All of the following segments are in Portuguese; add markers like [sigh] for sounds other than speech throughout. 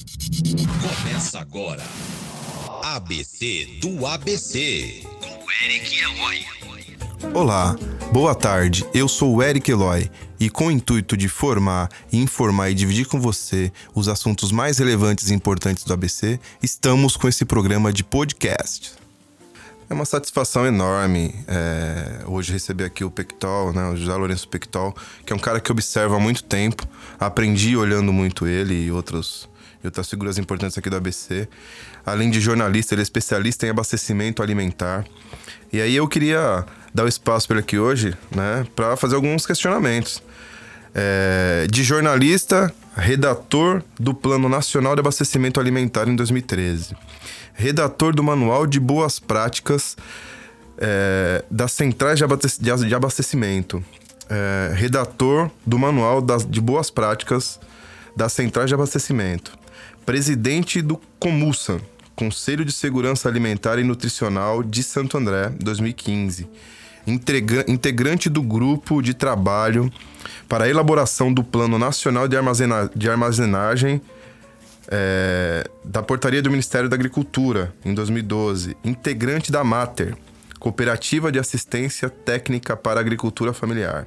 Começa agora. ABC do ABC. Com Eric Eloy. Olá, boa tarde. Eu sou o Eric Eloy e com o intuito de formar, informar e dividir com você os assuntos mais relevantes e importantes do ABC, estamos com esse programa de podcast. É uma satisfação enorme é, hoje receber aqui o Pectol, né, o José Lourenço Pectol, que é um cara que observa há muito tempo. Aprendi olhando muito ele e outros, e outras figuras importantes aqui do ABC. Além de jornalista, ele é especialista em abastecimento alimentar. E aí eu queria dar o espaço para ele aqui hoje, né, para fazer alguns questionamentos. É, de jornalista, redator do Plano Nacional de Abastecimento Alimentar em 2013 redator do Manual de Boas Práticas é, das Centrais de Abastecimento, é, redator do Manual das, de Boas Práticas das Centrais de Abastecimento, presidente do Comussa, Conselho de Segurança Alimentar e Nutricional de Santo André, 2015, integrante do grupo de trabalho para a elaboração do Plano Nacional de, Armazena de Armazenagem é, da portaria do Ministério da Agricultura, em 2012, integrante da Mater, Cooperativa de Assistência Técnica para Agricultura Familiar,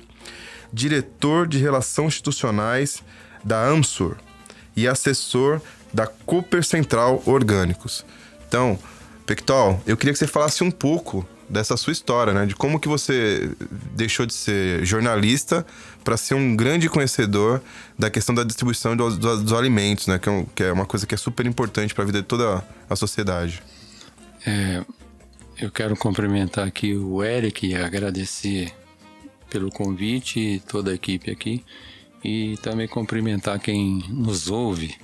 diretor de Relações Institucionais da AMSUR e assessor da Cooper Central Orgânicos. Então, Pectol, eu queria que você falasse um pouco dessa sua história, né? De como que você deixou de ser jornalista para ser um grande conhecedor da questão da distribuição dos, dos, dos alimentos, né? Que é, um, que é, uma coisa que é super importante para a vida de toda a sociedade. É, eu quero cumprimentar aqui o Eric e agradecer pelo convite e toda a equipe aqui e também cumprimentar quem nos ouve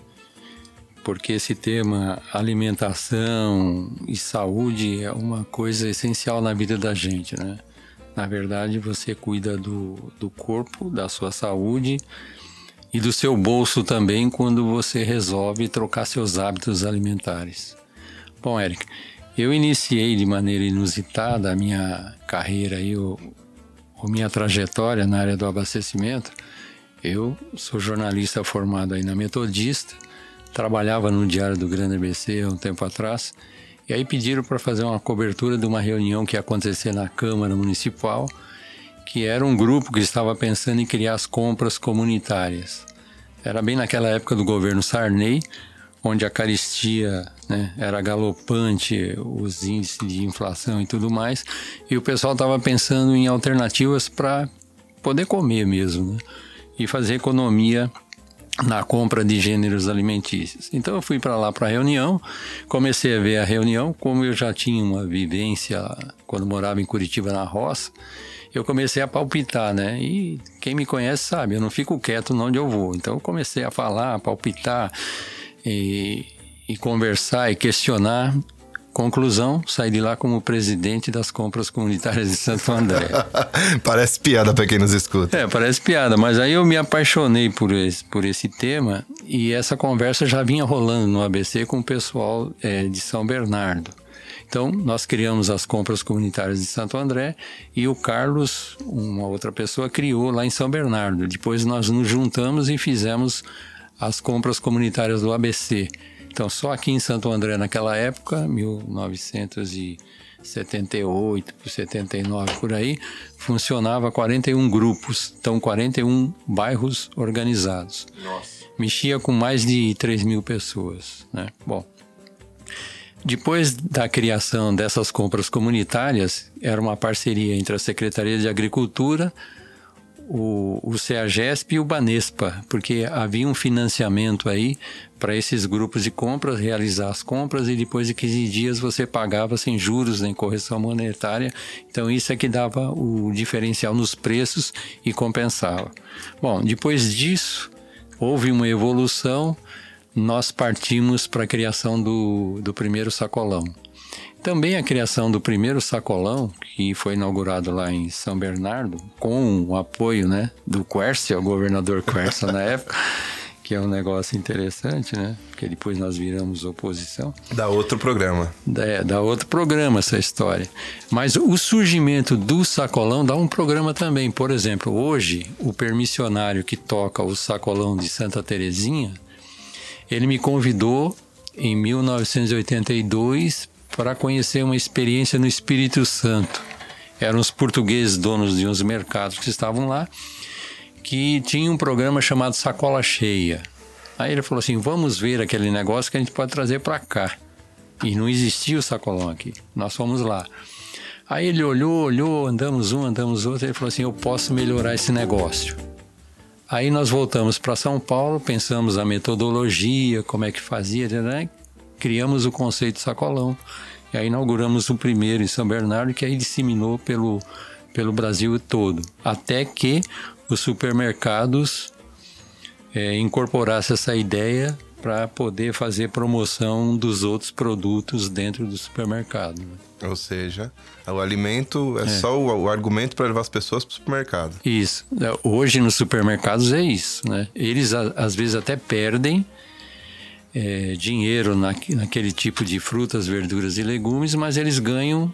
porque esse tema alimentação e saúde é uma coisa essencial na vida da gente, né? Na verdade, você cuida do, do corpo, da sua saúde e do seu bolso também quando você resolve trocar seus hábitos alimentares. Bom, Eric, eu iniciei de maneira inusitada a minha carreira e a minha trajetória na área do abastecimento. Eu sou jornalista formado aí na Metodista trabalhava no Diário do Grande ABC há um tempo atrás, e aí pediram para fazer uma cobertura de uma reunião que ia acontecer na Câmara Municipal, que era um grupo que estava pensando em criar as compras comunitárias. Era bem naquela época do governo Sarney, onde a caristia né, era galopante, os índices de inflação e tudo mais, e o pessoal estava pensando em alternativas para poder comer mesmo, né, e fazer economia na compra de gêneros alimentícios. Então eu fui para lá para a reunião, comecei a ver a reunião, como eu já tinha uma vivência quando morava em Curitiba na roça, eu comecei a palpitar, né? E quem me conhece sabe, eu não fico quieto onde eu vou. Então eu comecei a falar, a palpitar e, e conversar e questionar Conclusão, saí de lá como presidente das compras comunitárias de Santo André. [laughs] parece piada para quem nos escuta. É, parece piada, mas aí eu me apaixonei por esse, por esse tema e essa conversa já vinha rolando no ABC com o pessoal é, de São Bernardo. Então, nós criamos as compras comunitárias de Santo André e o Carlos, uma outra pessoa, criou lá em São Bernardo. Depois nós nos juntamos e fizemos as compras comunitárias do ABC. Então, só aqui em Santo André, naquela época, 1978, 79 por aí, funcionava 41 grupos, então 41 bairros organizados. Nossa. Mexia com mais de 3 mil pessoas, né? Bom, depois da criação dessas compras comunitárias, era uma parceria entre a Secretaria de Agricultura, o, o CEAGESP e o Banespa, porque havia um financiamento aí para esses grupos de compras realizar as compras e depois de 15 dias você pagava sem juros nem correção monetária. Então isso é que dava o diferencial nos preços e compensava. Bom, depois disso houve uma evolução, nós partimos para a criação do, do primeiro sacolão. Também a criação do primeiro sacolão, que foi inaugurado lá em São Bernardo, com o apoio né, do Quercia, o governador Quercia na época, [laughs] que é um negócio interessante, né? Porque depois nós viramos oposição. Dá outro programa. É, dá outro programa essa história. Mas o surgimento do sacolão dá um programa também. Por exemplo, hoje, o permissionário que toca o sacolão de Santa Terezinha, ele me convidou em 1982 para conhecer uma experiência no Espírito Santo. Eram os portugueses donos de uns mercados que estavam lá, que tinha um programa chamado Sacola Cheia. Aí ele falou assim: vamos ver aquele negócio que a gente pode trazer para cá. E não existia o sacolão aqui. Nós fomos lá. Aí ele olhou, olhou, andamos um, andamos outro, ele falou assim: eu posso melhorar esse negócio. Aí nós voltamos para São Paulo, pensamos a metodologia, como é que fazia, né? Criamos o conceito de sacolão. E aí inauguramos o primeiro em São Bernardo, que aí disseminou pelo, pelo Brasil todo. Até que os supermercados é, incorporassem essa ideia para poder fazer promoção dos outros produtos dentro do supermercado. Né? Ou seja, o alimento é, é. só o, o, argumento para levar as pessoas para o supermercado. Isso. Hoje nos supermercados é isso. Né? Eles às vezes até perdem é, dinheiro na, naquele tipo de frutas, verduras e legumes, mas eles ganham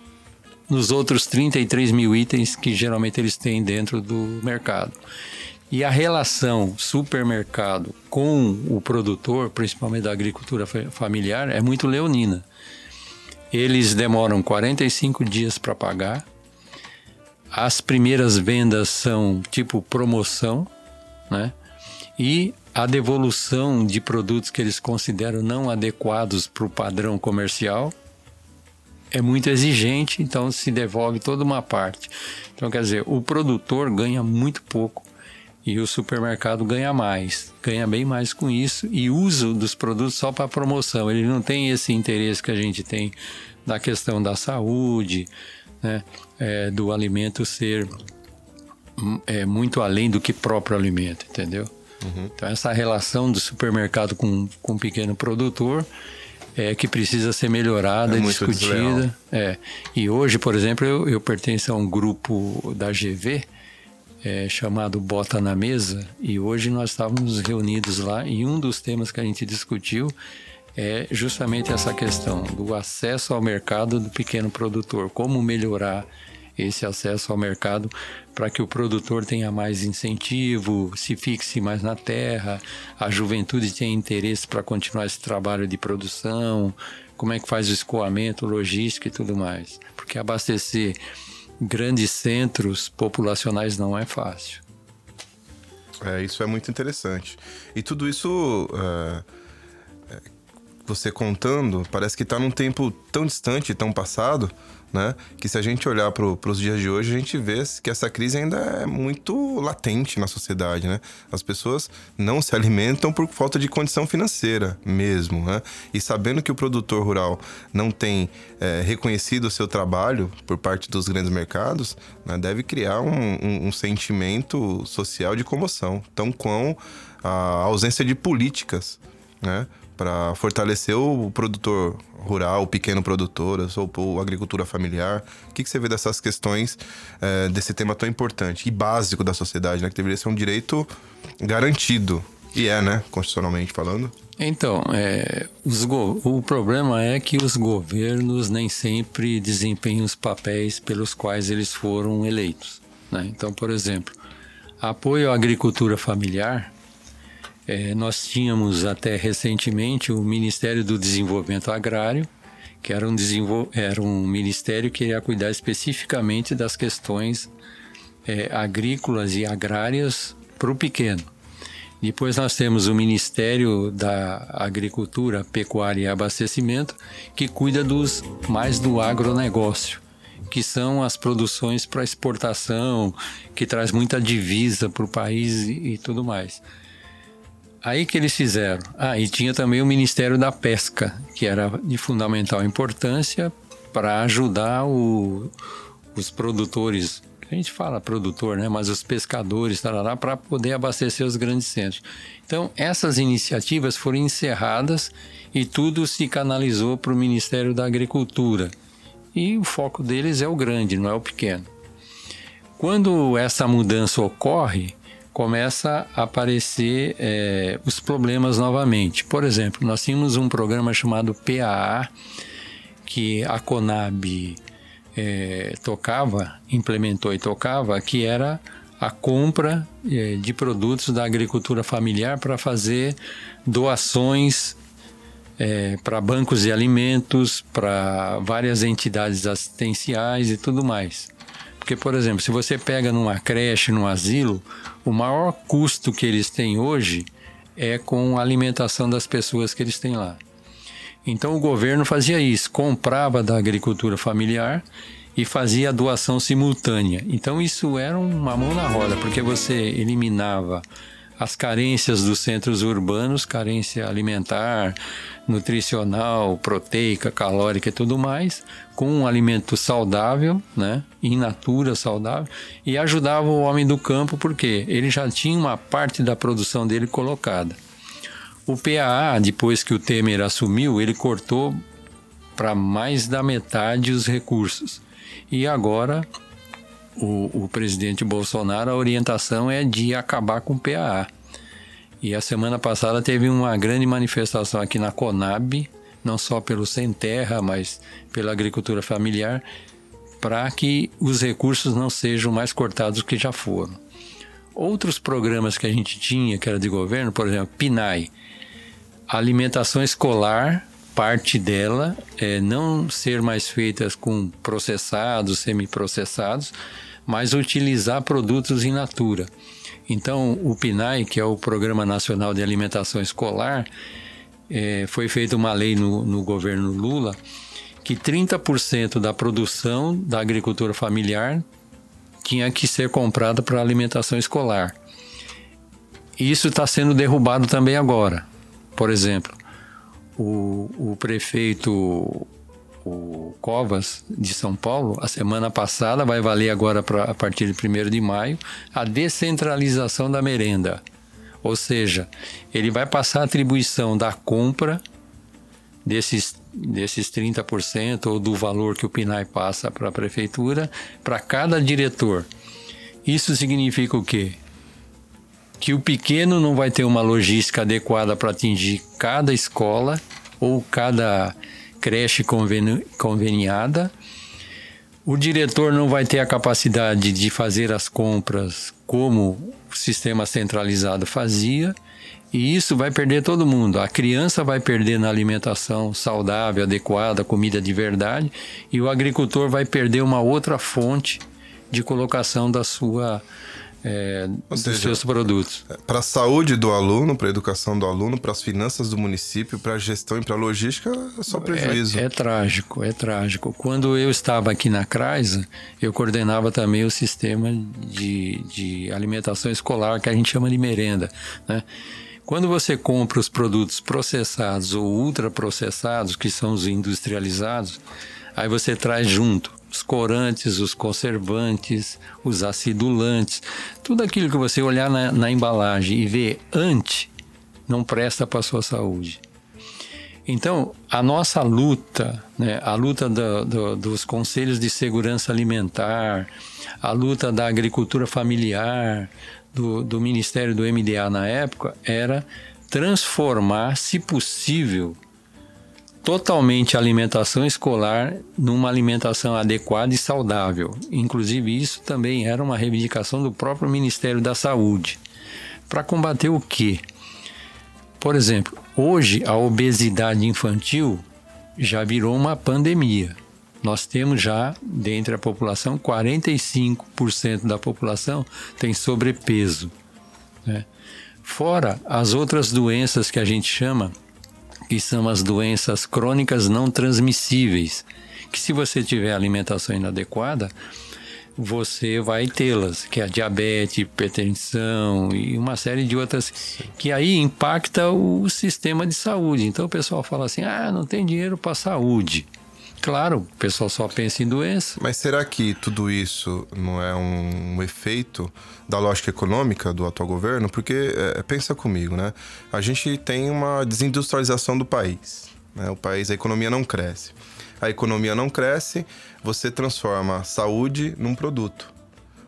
nos outros 33 mil itens que geralmente eles têm dentro do mercado. E a relação supermercado com o produtor, principalmente da agricultura familiar, é muito leonina. Eles demoram 45 dias para pagar. As primeiras vendas são tipo promoção, né? E a devolução de produtos que eles consideram não adequados para o padrão comercial é muito exigente, então se devolve toda uma parte. Então, quer dizer, o produtor ganha muito pouco e o supermercado ganha mais, ganha bem mais com isso e uso dos produtos só para promoção. Ele não tem esse interesse que a gente tem na questão da saúde, né? É, do alimento ser hum, é, muito além do que próprio alimento, entendeu? Uhum. Então essa relação do supermercado com, com o pequeno produtor é que precisa ser melhorada, é discutida. É. E hoje, por exemplo, eu, eu pertenço a um grupo da GV é, chamado Bota na Mesa, e hoje nós estávamos reunidos lá e um dos temas que a gente discutiu é justamente essa questão do acesso ao mercado do pequeno produtor, como melhorar esse acesso ao mercado para que o produtor tenha mais incentivo, se fixe mais na terra, a juventude tenha interesse para continuar esse trabalho de produção, como é que faz o escoamento, logística e tudo mais. Porque abastecer grandes centros populacionais não é fácil. É, isso é muito interessante. E tudo isso, uh, você contando, parece que está num tempo tão distante, tão passado, né? Que se a gente olhar para os dias de hoje, a gente vê que essa crise ainda é muito latente na sociedade, né? As pessoas não se alimentam por falta de condição financeira mesmo, né? E sabendo que o produtor rural não tem é, reconhecido o seu trabalho por parte dos grandes mercados, né? deve criar um, um, um sentimento social de comoção, tão com a ausência de políticas, né? Para fortalecer o produtor rural, o pequeno produtor, ou a agricultura familiar? O que, que você vê dessas questões, é, desse tema tão importante e básico da sociedade, né? Que deveria ser um direito garantido. E é, né? Constitucionalmente falando. Então, é, o problema é que os governos nem sempre desempenham os papéis pelos quais eles foram eleitos. Né? Então, por exemplo, apoio à agricultura familiar é, nós tínhamos até recentemente o Ministério do Desenvolvimento Agrário, que era um, era um ministério que ia cuidar especificamente das questões é, agrícolas e agrárias para o pequeno. Depois nós temos o Ministério da Agricultura, Pecuária e Abastecimento, que cuida dos mais do agronegócio, que são as produções para exportação, que traz muita divisa para o país e, e tudo mais. Aí que eles fizeram. Ah, e tinha também o Ministério da Pesca, que era de fundamental importância para ajudar o, os produtores, a gente fala produtor, né? Mas os pescadores, para poder abastecer os grandes centros. Então, essas iniciativas foram encerradas e tudo se canalizou para o Ministério da Agricultura. E o foco deles é o grande, não é o pequeno. Quando essa mudança ocorre, começa a aparecer é, os problemas novamente. Por exemplo, nós tínhamos um programa chamado PAA, que a Conab é, tocava, implementou e tocava, que era a compra eh, de produtos da agricultura familiar para fazer doações é, para bancos de alimentos, para várias entidades assistenciais e tudo mais. Porque, por exemplo, se você pega numa creche, num asilo, o maior custo que eles têm hoje é com a alimentação das pessoas que eles têm lá. Então o governo fazia isso, comprava da agricultura familiar e fazia a doação simultânea. Então isso era uma mão na roda, porque você eliminava as carências dos centros urbanos, carência alimentar, nutricional, proteica, calórica e tudo mais, com um alimento saudável, né, in natura saudável, e ajudava o homem do campo porque ele já tinha uma parte da produção dele colocada. O PAA, depois que o Temer assumiu, ele cortou para mais da metade os recursos. E agora o, o presidente Bolsonaro, a orientação é de acabar com o PAA. E a semana passada teve uma grande manifestação aqui na Conab, não só pelo Sem Terra, mas pela agricultura familiar, para que os recursos não sejam mais cortados do que já foram. Outros programas que a gente tinha, que era de governo, por exemplo, PNAE, alimentação escolar, parte dela é não ser mais feitas com processados, semiprocessados, mas utilizar produtos in natura. Então, o PNAE, que é o Programa Nacional de Alimentação Escolar, é, foi feita uma lei no, no governo Lula que 30% da produção da agricultura familiar tinha que ser comprada para alimentação escolar. Isso está sendo derrubado também agora. Por exemplo, o, o prefeito o Covas de São Paulo, a semana passada, vai valer agora pra, a partir de 1 de maio, a descentralização da merenda. Ou seja, ele vai passar a atribuição da compra desses, desses 30% ou do valor que o PNAE passa para a prefeitura para cada diretor. Isso significa o quê? Que o pequeno não vai ter uma logística adequada para atingir cada escola ou cada creche conveni conveniada. O diretor não vai ter a capacidade de fazer as compras como o sistema centralizado fazia, e isso vai perder todo mundo. A criança vai perder na alimentação saudável, adequada, comida de verdade, e o agricultor vai perder uma outra fonte de colocação da sua é, dos seja, seus produtos. É, para a saúde do aluno, para a educação do aluno, para as finanças do município, para a gestão e para a logística, é só prejuízo. É, é, trágico, é trágico. Quando eu estava aqui na CRAISA, eu coordenava também o sistema de, de alimentação escolar, que a gente chama de merenda. Né? Quando você compra os produtos processados ou ultraprocessados, que são os industrializados, aí você traz junto os corantes, os conservantes, os acidulantes, tudo aquilo que você olhar na, na embalagem e ver antes, não presta para a sua saúde. Então, a nossa luta, né, a luta do, do, dos conselhos de segurança alimentar, a luta da agricultura familiar, do, do Ministério do MDA na época, era transformar, se possível, totalmente a alimentação escolar numa alimentação adequada e saudável. Inclusive, isso também era uma reivindicação do próprio Ministério da Saúde. Para combater o quê? Por exemplo, hoje a obesidade infantil já virou uma pandemia. Nós temos já, dentre a população, 45% da população tem sobrepeso. Né? Fora as outras doenças que a gente chama que são as doenças crônicas não transmissíveis, que se você tiver alimentação inadequada, você vai tê-las, que é a diabetes, hipertensão e uma série de outras que aí impacta o sistema de saúde. Então o pessoal fala assim: "Ah, não tem dinheiro para saúde". Claro, o pessoal só pensa em doença. Mas será que tudo isso não é um, efeito da lógica econômica do atual governo? Porque, é, pensa comigo, né? A gente tem uma desindustrialização do país. Né? O país, a economia não cresce. A economia não cresce, você transforma saúde num produto.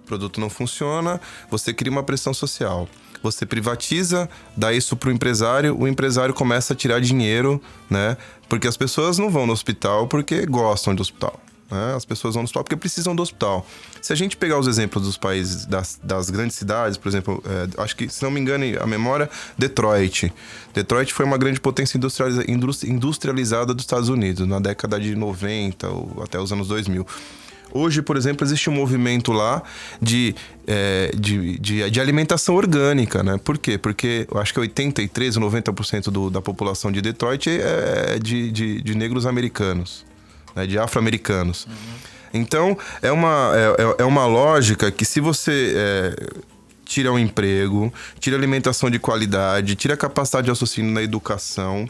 O produto não funciona, você cria uma pressão social você privatiza, dá isso para o empresário, o empresário começa a tirar dinheiro, né? Porque as pessoas não vão no hospital porque gostam do hospital. Né? As pessoas vão no hospital porque precisam do hospital. Se a gente pegar os exemplos dos países, das, das grandes cidades, por exemplo, é, acho que, se não me engano, a memória, Detroit. Detroit foi uma grande potência industrializada dos Estados Unidos na década de 90 ou até os anos 2000. Hoje, por exemplo, existe um movimento lá de, é, de, de, de, alimentação orgânica, né? Por quê? Porque eu acho que 83% ou 90% do, da população de Detroit é de, de, de negros americanos né, de afro-americanos. Uhum. Então, é uma, é, é, é uma lógica que se você é, tira o emprego, tira alimentação de qualidade, tira a capacidade de raciocínio na educação,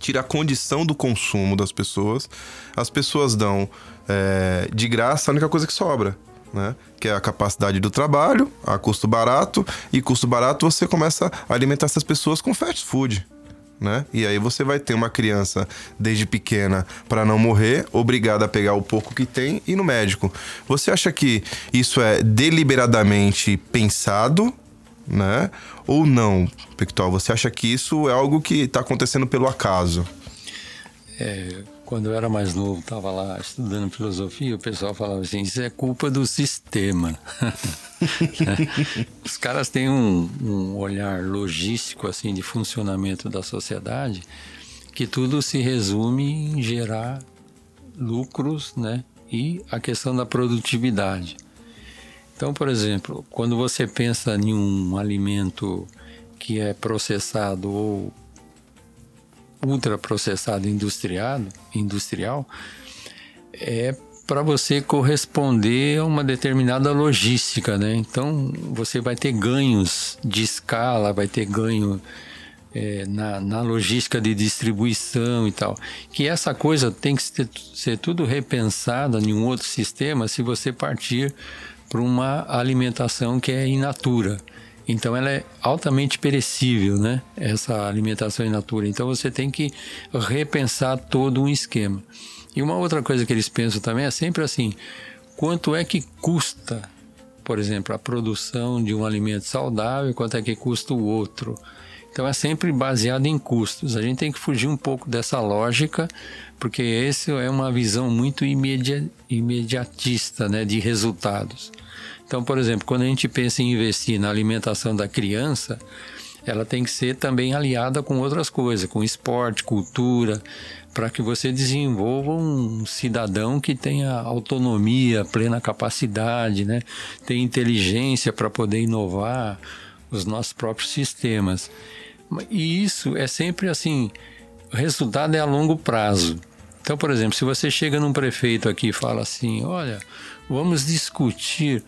tira a condição do consumo das pessoas, as pessoas dão é, de graça a única coisa que sobra. Né? Que é a capacidade do trabalho, a custo barato, e custo barato você começa a alimentar essas pessoas com fast food né? E aí você vai ter uma criança desde pequena para não morrer, obrigada a pegar o pouco que tem e ir no médico. Você acha que isso é deliberadamente pensado, né? Ou não, Pictol? Você acha que isso é algo que está acontecendo pelo acaso? É, quando eu era mais novo, estava lá estudando filosofia, o pessoal falava assim: isso é culpa do sistema. [laughs] Os caras têm um, um, olhar logístico assim de funcionamento da sociedade que tudo se resume em gerar lucros, né? E a questão da produtividade. Então, por exemplo, quando você pensa em um alimento que é processado ou ultraprocessado industriado, industrial é para você corresponder a uma determinada logística, né? Então você vai ter ganhos de escala, vai ter ganho é, na, na, logística de distribuição e tal. Que essa coisa tem que ser, ser tudo repensada em um outro sistema se você partir para uma alimentação que é in natura. Então ela é altamente perecível, né? Essa alimentação in natura. Então você tem que repensar todo um esquema. E uma outra coisa que eles pensam também é sempre assim: quanto é que custa, por exemplo, a produção de um alimento saudável, quanto é que custa o outro? Então é sempre baseado em custos. A gente tem que fugir um pouco dessa lógica, porque essa é uma visão muito imediatista, né, de resultados. Então, por exemplo, quando a gente pensa em investir na alimentação da criança, ela tem que ser também aliada com outras coisas, com esporte, cultura, para que você desenvolva um cidadão que tenha autonomia, plena capacidade, né? Tem inteligência para poder inovar os nossos próprios sistemas. E isso é sempre assim, o resultado é a longo prazo. Então, por exemplo, se você chega num prefeito aqui e fala assim, olha, vamos discutir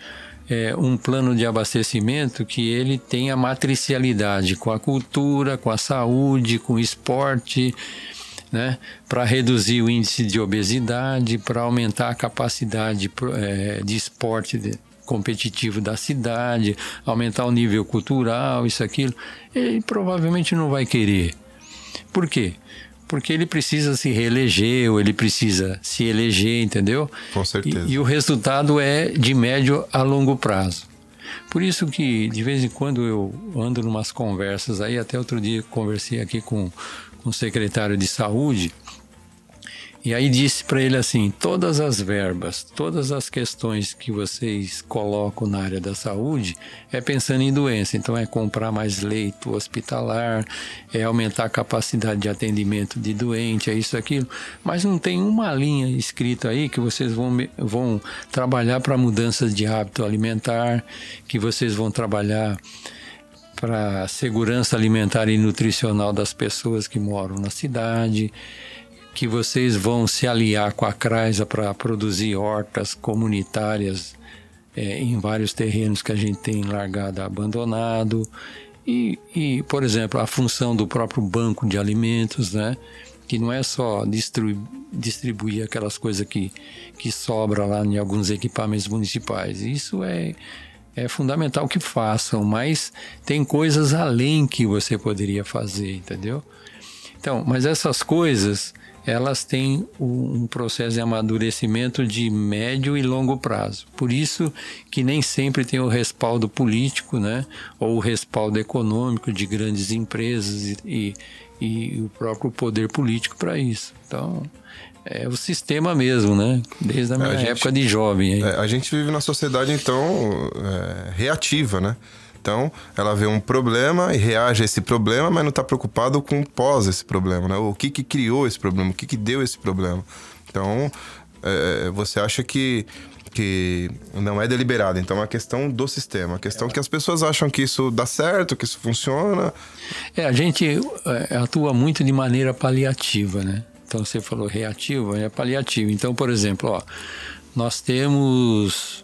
é, um plano de abastecimento que ele tenha matricialidade com a cultura, com a saúde, com o esporte, né, para reduzir o índice de obesidade, para aumentar a capacidade é, de esporte de, competitivo da cidade, aumentar o nível cultural, isso, aquilo, ele provavelmente não vai querer. Por quê? porque ele precisa se reeleger ou ele precisa se eleger, entendeu? Com certeza. E, e, o resultado é de médio a longo prazo. Por isso que de vez em quando eu ando em umas conversas aí, até outro dia conversei aqui com, com o secretário de saúde e aí disse para ele assim: todas as verbas, todas as questões que vocês colocam na área da saúde é pensando em doença. Então é comprar mais leito hospitalar, é aumentar a capacidade de atendimento de doente, é isso, aquilo. Mas não tem uma linha escrita aí que vocês vão, vão trabalhar para mudanças de hábito alimentar, que vocês vão trabalhar para segurança alimentar e nutricional das pessoas que moram na cidade que vocês vão se aliar com a CRASA para produzir hortas comunitárias é, em vários terrenos que a gente tem largado abandonado. E, e, por exemplo, a função do próprio banco de alimentos, né? que não é só distribuir, distribuir aquelas coisas que, que sobra lá em alguns equipamentos municipais. Isso é, é fundamental que façam, mas tem coisas além que você poderia fazer, entendeu? Então, mas essas coisas elas têm um processo de amadurecimento de médio e longo prazo. Por isso que nem sempre tem o respaldo político, né, ou o respaldo econômico de grandes empresas e, e, e o próprio poder político para isso. Então, é o sistema mesmo, né? Desde a minha a gente, época de jovem. É, a gente vive na sociedade, então, é, reativa, né? Então, ela vê um problema e reage a esse problema, mas não está preocupado com o pós esse problema, né? O que, que criou esse problema, o que, que deu esse problema. Então, é, você acha que que não é deliberado. Então é uma questão do sistema, a questão é. que as pessoas acham que isso dá certo, que isso funciona. É, a gente é, atua muito de maneira paliativa, né? Então você falou reativo, é paliativo. Então, por exemplo, ó, nós temos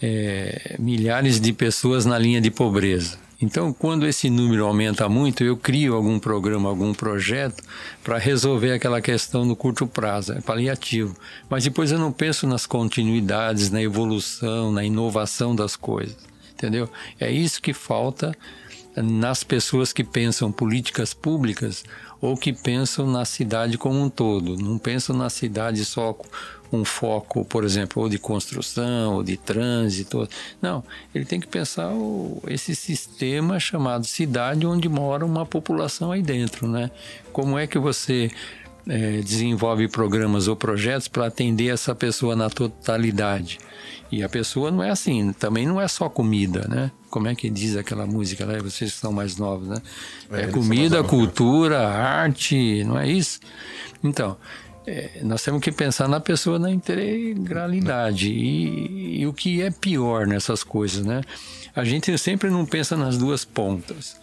é, milhares de pessoas na linha de pobreza. Então, quando esse número aumenta muito, eu crio algum programa, algum projeto para resolver aquela questão no curto prazo, é paliativo. Mas depois eu não penso nas continuidades, na evolução, na inovação das coisas, entendeu? É isso que falta nas pessoas que pensam políticas públicas ou que pensam na cidade como um todo. Não pensam na cidade só um foco, por exemplo, ou de construção, ou de trânsito. Não, ele tem que pensar o, esse sistema chamado cidade, onde mora uma população aí dentro, né? Como é que você é, desenvolve programas ou projetos para atender essa pessoa na totalidade? E a pessoa não é assim, também não é só comida, né? Como é que diz aquela música, né? Vocês que são mais novos, né? É, é comida, cultura, arte, não é isso? Então, é, nós temos que pensar na pessoa na integralidade. E, e, o que é pior nessas coisas, né? A gente sempre não pensa nas duas pontas.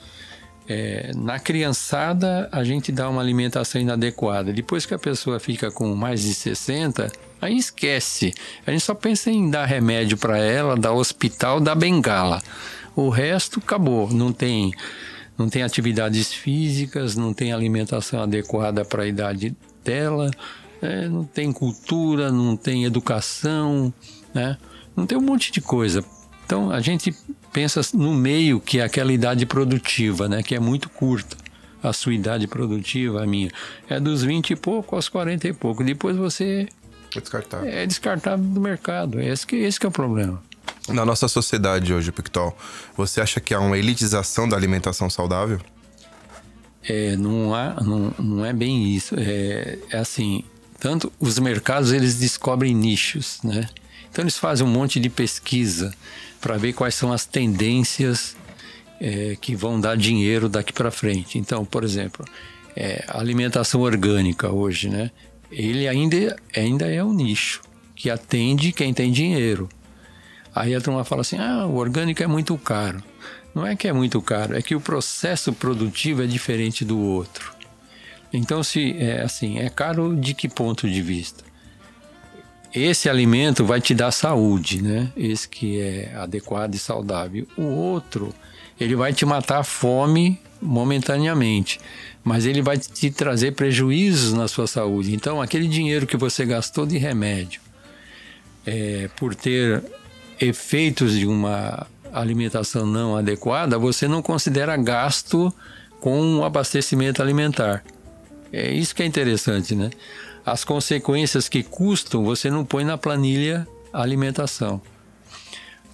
É, na criançada, a gente dá uma alimentação inadequada. Depois que a pessoa fica com mais de 60, aí esquece. A gente só pensa em dar remédio para ela, dar hospital, dar bengala. O resto acabou. Não tem, não tem atividades físicas, não tem alimentação adequada para a idade dela, é, não tem cultura, não tem educação, né? não tem um monte de coisa. Então a gente pensa no meio que é aquela idade produtiva, né? que é muito curta. A sua idade produtiva, a minha, é dos 20 e pouco aos 40 e pouco. Depois você é descartado. É descartado do mercado. Esse que, esse que é o problema. Na nossa sociedade hoje, Pictol, você acha que há uma elitização da alimentação saudável? É, não, há, não, não é bem isso. É, é assim, tanto os mercados eles descobrem nichos, né? Então eles fazem um monte de pesquisa para ver quais são as tendências é, que vão dar dinheiro daqui para frente. Então, por exemplo, é, alimentação orgânica hoje, né? Ele ainda, ainda é um nicho que atende quem tem dinheiro. Aí a turma fala assim: ah, o orgânico é muito caro. Não é que é muito caro, é que o processo produtivo é diferente do outro. Então, se é assim, é caro de que ponto de vista? Esse alimento vai te dar saúde, né? Esse que é adequado e saudável. O outro, ele vai te matar a fome momentaneamente, mas ele vai te trazer prejuízos na sua saúde. Então, aquele dinheiro que você gastou de remédio, é, por ter efeitos de uma alimentação não adequada, você não considera gasto com o abastecimento alimentar. É isso que é interessante, né? As consequências que custam, você não põe na planilha alimentação.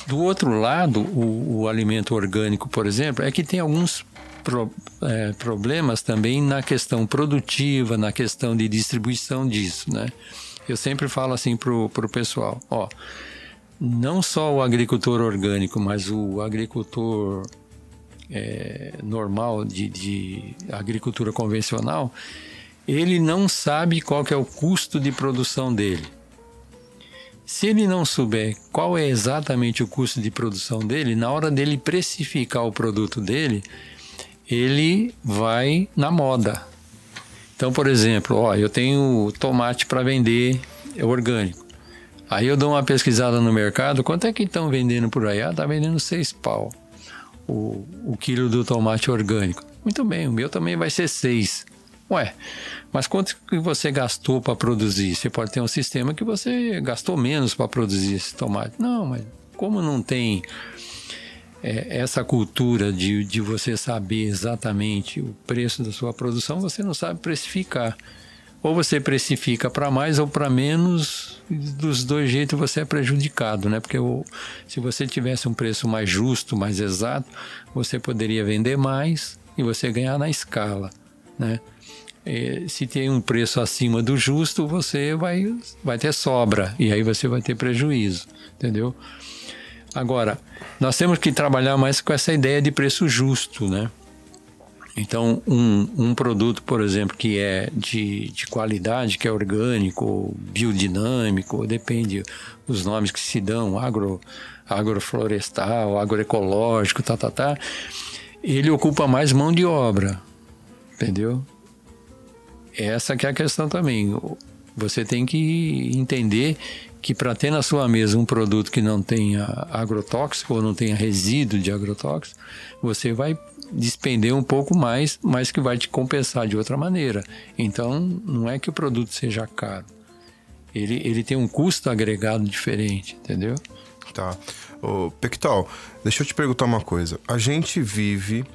Do outro lado, o, o alimento orgânico, por exemplo, é que tem alguns pro, é, problemas também na questão produtiva, na questão de distribuição disso, né? Eu sempre falo assim pro, pro pessoal, ó, não só o agricultor orgânico, mas o agricultor é, normal de, de agricultura convencional, ele não sabe qual é o custo de produção dele. Se ele não souber qual é exatamente o custo de produção dele, na hora dele precificar o produto dele, ele vai na moda. Então, por exemplo, ó, eu tenho tomate para vender orgânico. Aí eu dou uma pesquisada no mercado, quanto é que estão vendendo por aí? Ah, tá vendendo seis pau o, o quilo do tomate orgânico. Muito bem, o meu também vai ser seis. Ué, mas quanto que você gastou para produzir? Você pode ter um sistema que você gastou menos para produzir esse tomate. Não, mas como não tem é, essa cultura de, de você saber exatamente o preço da sua produção, você não sabe precificar ou você precifica para mais ou para menos, dos dois jeitos você é prejudicado, né? Porque o, se você tivesse um preço mais justo, mais exato, você poderia vender mais e você ganhar na escala. né? se tem um preço acima do justo, você vai, vai ter sobra e aí você vai ter prejuízo, entendeu? Agora, nós temos que trabalhar mais com essa ideia de preço justo, né? Então, um, um produto, por exemplo, que é de, de qualidade, que é orgânico, biodinâmico, depende dos nomes que se dão, agro, agroflorestal, agroecológico, tá, tá, tá, ele ocupa mais mão de obra, entendeu? Essa que é a questão também. Você tem que entender que para ter na sua mesa um produto que não tenha agrotóxico ou não tenha resíduo de agrotóxico, você vai despender um pouco mais, mas que vai te compensar de outra maneira. Então, não é que o produto seja caro. Ele, ele tem um custo agregado diferente, entendeu? Tá. Ô, Pectal, deixa eu te perguntar uma coisa. A gente vive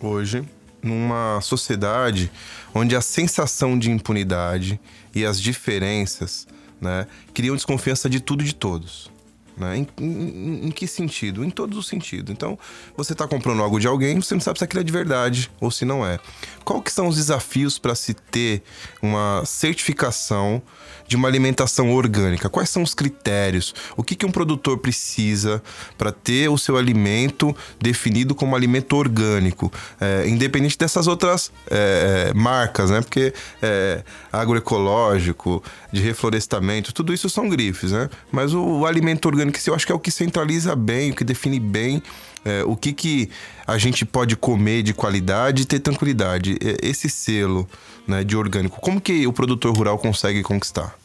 hoje numa sociedade onde a sensação de impunidade e as diferenças né, criam desconfiança de tudo e de todos. Né? Em, em, em, que sentido? Em todos os sentidos. Então, você está comprando algo de alguém, você não sabe se aquilo é de verdade ou se não é. Qual que são os desafios para se ter uma certificação de uma alimentação orgânica? Quais são os critérios? O que, que um produtor precisa para ter o seu alimento definido como alimento orgânico? É, independente dessas outras é, é, marcas, né? Porque é, agroecológico, de reflorestamento, tudo isso são grifes, né? Mas o, o alimento orgânico, eu acho que é o que centraliza bem, o que define bem é, o que, que a gente pode comer de qualidade e ter tranquilidade. É, esse selo né, de orgânico, como que o produtor rural consegue conquistar?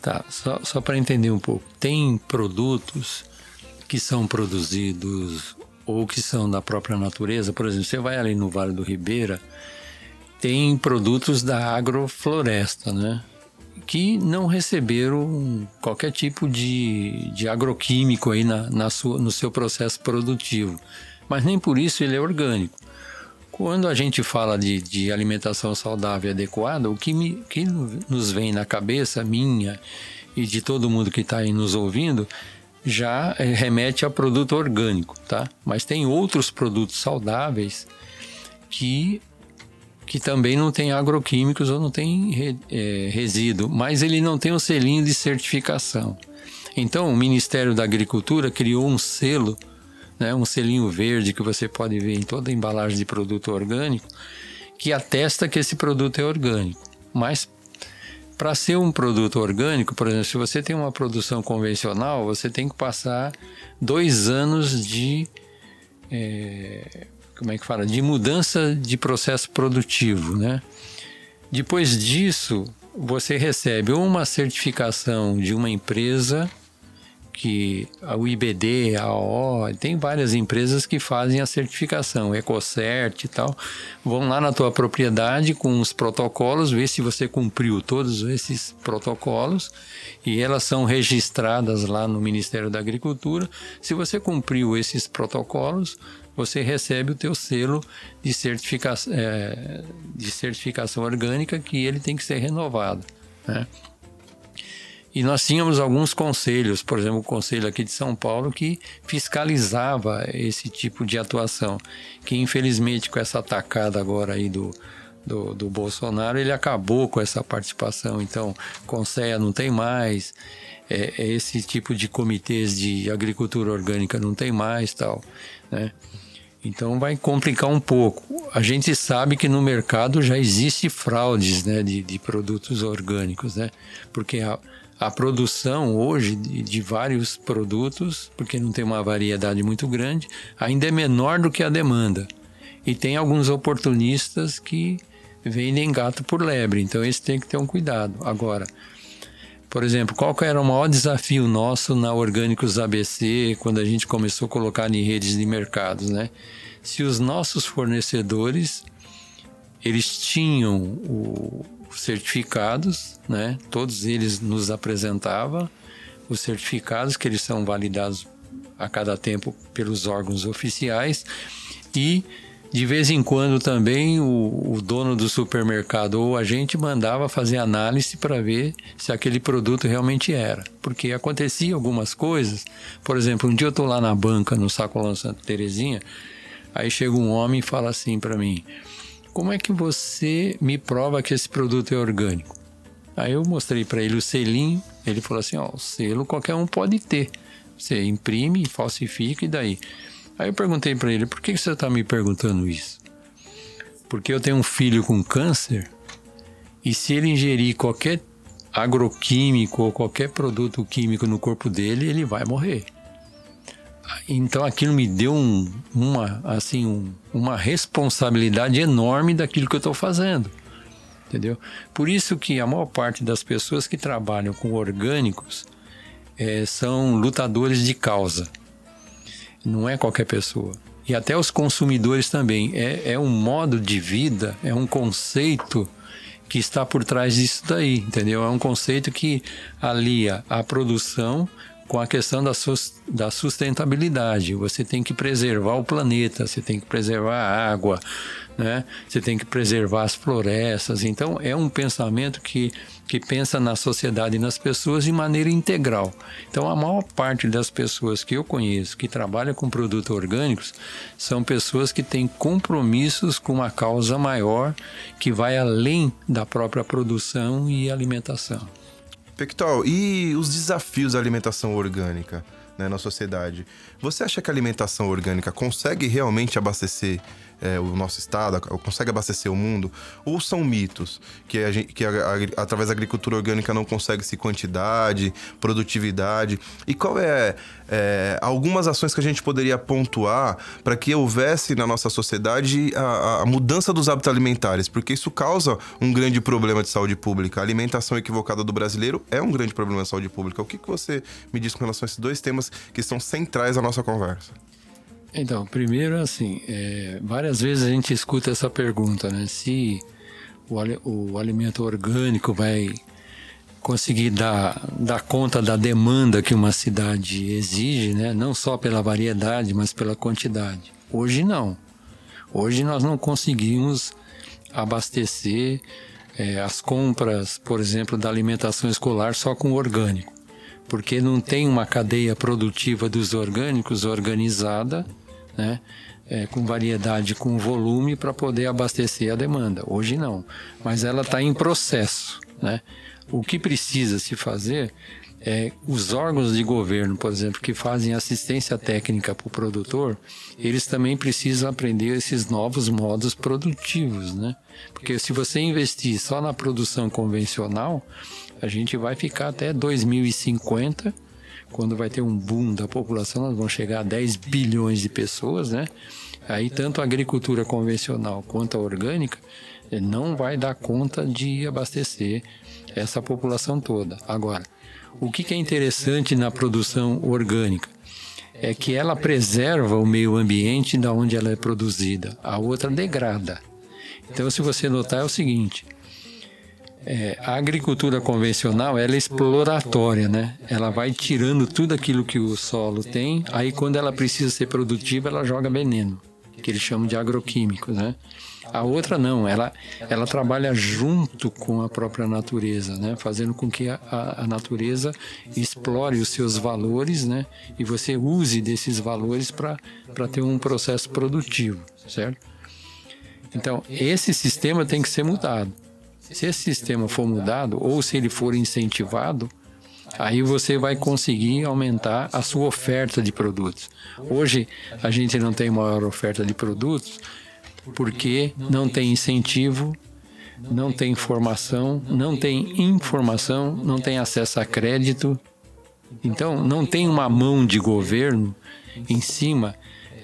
Tá, só, só para entender um pouco. Tem produtos que são produzidos ou que são da própria natureza. Por exemplo, você vai ali no Vale do Ribeira, tem produtos da agrofloresta, né? Que não receberam qualquer tipo de, de agroquímico aí na, na sua, no seu processo produtivo. Mas nem por isso ele é orgânico. Quando a gente fala de, de alimentação saudável e adequada, o que, me, que nos vem na cabeça, minha e de todo mundo que está aí nos ouvindo, já é, remete a produto orgânico, tá? Mas tem outros produtos saudáveis que que também não tem agroquímicos ou não tem é, resíduo, mas ele não tem o um selinho de certificação. Então, o Ministério da Agricultura criou um selo, né, um selinho verde que você pode ver em toda embalagem de produto orgânico, que atesta que esse produto é orgânico. Mas para ser um produto orgânico, por exemplo, se você tem uma produção convencional, você tem que passar dois anos de é, como é que fala, de mudança de processo produtivo, né? Depois disso, você recebe uma certificação de uma empresa que a UIBD, a AO, tem várias empresas que fazem a certificação, EcoCert e tal, vão lá na tua propriedade com os protocolos, ver se você cumpriu todos esses protocolos e elas são registradas lá no Ministério da Agricultura. Se você cumpriu esses protocolos, você recebe o teu selo de, certifica é, de certificação orgânica que ele tem que ser renovado. Né? E nós tínhamos alguns conselhos, por exemplo, o conselho aqui de São Paulo, que fiscalizava esse tipo de atuação, que infelizmente com essa atacada agora aí do, do, do Bolsonaro, ele acabou com essa participação. Então, Conceia não tem mais, é, é esse tipo de comitês de agricultura orgânica não tem mais, tal, né? Então vai complicar um pouco. A gente sabe que no mercado já existe fraudes né, de, de produtos orgânicos, né? Porque a, a produção hoje de, de, vários produtos, porque não tem uma variedade muito grande, ainda é menor do que a demanda. E tem alguns oportunistas que vendem gato por lebre, então esse tem que ter um cuidado. Agora, por exemplo, qual era o maior desafio nosso na Orgânicos ABC quando a gente começou a colocar em redes de mercados, né? Se os nossos fornecedores eles tinham os certificados, né? Todos eles nos apresentavam os certificados que eles são validados a cada tempo pelos órgãos oficiais e de vez em quando também o, o, dono do supermercado ou a gente mandava fazer análise para ver se aquele produto realmente era. Porque acontecia algumas coisas. Por exemplo, um dia eu estou lá na banca, no Sacolão Santa Terezinha, aí chega um homem e fala assim para mim: como é que você me prova que esse produto é orgânico? Aí eu mostrei para ele o selinho, ele falou assim, ó, o selo qualquer um pode ter. Você imprime, falsifica e daí. Aí eu perguntei para ele, por que você está me perguntando isso? Porque eu tenho um filho com câncer e se ele ingerir qualquer agroquímico ou qualquer produto químico no corpo dele, ele vai morrer. Então aquilo me deu um, uma, assim, um, uma responsabilidade enorme daquilo que eu estou fazendo. Entendeu? Por isso que a maior parte das pessoas que trabalham com orgânicos é, são lutadores de causa. Não é qualquer pessoa. E até os consumidores também. É, é um modo de vida, é um conceito que está por trás disso daí, entendeu? É um conceito que alia a produção com a questão da, da sustentabilidade. Você tem que preservar o planeta, você tem que preservar a água, né? você tem que preservar as florestas. Então, é um pensamento que, que pensa na sociedade e nas pessoas de maneira integral. Então, a maior parte das pessoas que eu conheço que trabalham com produtos orgânicos são pessoas que têm compromissos com uma causa maior que vai além da própria produção e alimentação. Pectol, e os desafios da alimentação orgânica né, na sociedade? Você acha que a alimentação orgânica consegue realmente abastecer é, o nosso estado, consegue abastecer o mundo, ou são mitos que, a gente, que a, a, através da agricultura orgânica não consegue-se quantidade, produtividade? E qual é, é, algumas ações que a gente poderia pontuar para que houvesse na nossa sociedade a, a, mudança dos hábitos alimentares? Porque isso causa um grande problema de saúde pública. A alimentação equivocada do brasileiro é um grande problema de saúde pública. O que, que você me diz com relação a esses dois temas que são centrais à nossa conversa? Então, primeiro, assim, é, várias vezes a gente escuta essa pergunta, né? Se o, o alimento orgânico vai conseguir dar, dar conta da demanda que uma cidade exige, né? Não só pela variedade, mas pela quantidade. Hoje não. Hoje nós não conseguimos abastecer é, as compras, por exemplo, da alimentação escolar só com orgânico, porque não tem uma cadeia produtiva dos orgânicos organizada né? É, com variedade, com volume para poder abastecer a demanda. Hoje não, mas ela está em processo. Né? O que precisa se fazer é os órgãos de governo, por exemplo, que fazem assistência técnica para o produtor, eles também precisam aprender esses novos modos produtivos, né? Porque se você investir só na produção convencional, a gente vai ficar até 2050 quando vai ter um boom da população, nós vamos chegar a 10 bilhões de pessoas, né? Aí tanto a agricultura convencional quanto a orgânica eh, não vai dar conta de abastecer essa população toda. Agora, o que é interessante na produção orgânica? É que ela preserva o meio ambiente da onde ela é produzida, a outra degrada. Então, se você notar, é o seguinte: é, a agricultura convencional ela é exploratória, né? Ela vai tirando tudo aquilo que o solo tem, aí quando ela precisa ser produtiva, ela joga veneno, que eles chamam de agroquímicos, né? A outra não, ela, ela trabalha junto com a própria natureza, né? fazendo com que a, a natureza explore os seus valores né? e você use desses valores para ter um processo produtivo, certo? Então, esse sistema tem que ser mudado. Se esse sistema for mudado ou se ele for incentivado, aí você vai conseguir aumentar a sua oferta de produtos. Hoje a gente não tem maior oferta de produtos porque não tem incentivo, não tem formação, não tem informação, não tem acesso a crédito. Então não tem uma mão de governo em cima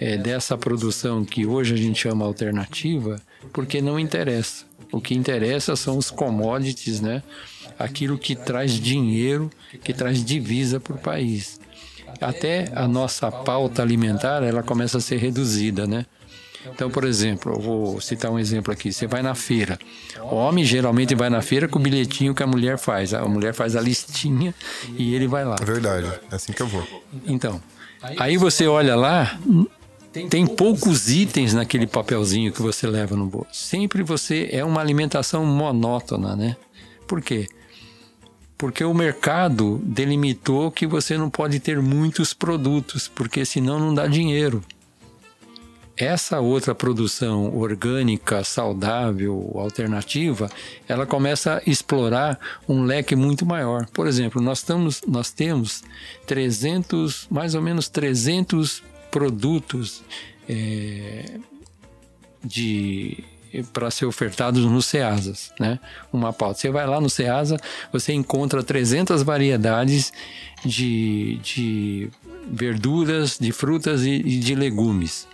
é, dessa produção que hoje a gente chama alternativa, porque não interessa. O que interessa são os commodities, né? Aquilo que traz dinheiro, que traz divisa para o país. Até a nossa pauta alimentar, ela começa a ser reduzida, né? Então, por exemplo, eu vou citar um exemplo aqui. Você vai na feira. O homem geralmente vai na feira com o bilhetinho que a mulher faz. A mulher faz a listinha e ele vai lá. É verdade, é assim que eu vou. Então, aí você olha lá, tem poucos itens naquele papelzinho que você leva no bolso. Sempre você é uma alimentação monótona, né? Por quê? Porque o mercado delimitou que você não pode ter muitos produtos, porque senão não dá dinheiro. essa outra produção orgânica, saudável, alternativa, ela começa a explorar um leque muito maior. Por exemplo, nós, estamos, nós temos 300, mais ou menos 300 produtos é, de para ser ofertados no Ceasas, né? Uma pauta. Você vai lá no Ceasa, você encontra 300 variedades de, de verduras, de frutas e, e de legumes.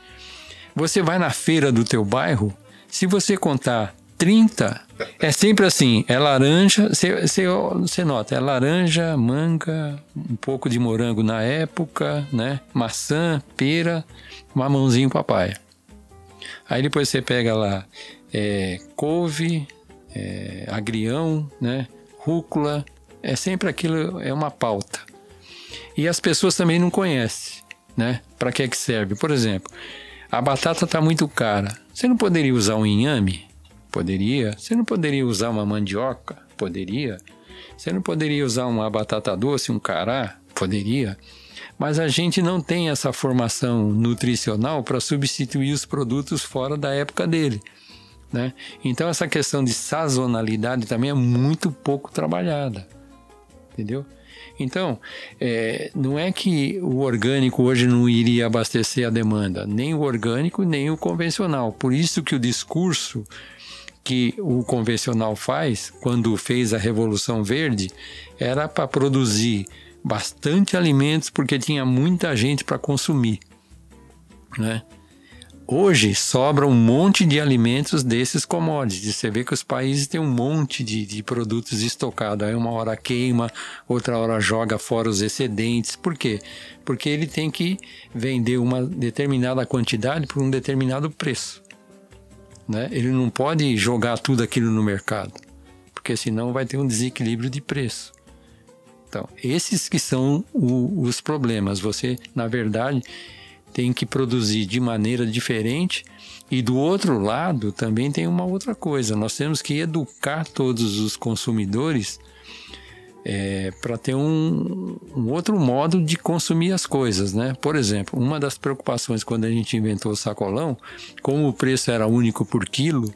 Você vai na feira do teu bairro, se você contar 30, é sempre assim, é laranja, você, nota, é laranja, manga, um pouco de morango na época, né? Maçã, pera, mamãozinho papaya. Aí depois você pega lá é, couve, é, agrião, né? Rúcula, é sempre aquilo, é uma pauta. E as pessoas também não conhecem, né? Para que é que serve? Por exemplo, a batata está muito cara. Você não poderia usar um inhame? Poderia. Você não poderia usar uma mandioca? Poderia. Você não poderia usar uma batata doce, um cará? Poderia. Mas a gente não tem essa formação nutricional para substituir os produtos fora da época dele. Né? Então, essa questão de sazonalidade também é muito pouco trabalhada. Entendeu? Então, é, não é que o orgânico hoje não iria abastecer a demanda, nem o orgânico, nem o convencional. Por isso que o discurso que o convencional faz, quando fez a Revolução Verde, era para produzir bastante alimentos porque tinha muita gente para consumir, né? Hoje sobra um monte de alimentos desses commodities. Você vê que os países têm um monte de, de produtos estocados. Aí uma hora queima, outra hora joga fora os excedentes. Por quê? Porque ele tem que vender uma determinada quantidade por um determinado preço. Né? Ele não pode jogar tudo aquilo no mercado, porque senão vai ter um desequilíbrio de preço. Então, esses que são o, os problemas. Você, na verdade, tem que produzir de maneira diferente. E do outro lado também tem uma outra coisa: nós temos que educar todos os consumidores é, para ter um, um, outro modo de consumir as coisas, né? Por exemplo, uma das preocupações quando a gente inventou o sacolão, como o preço era único por quilo,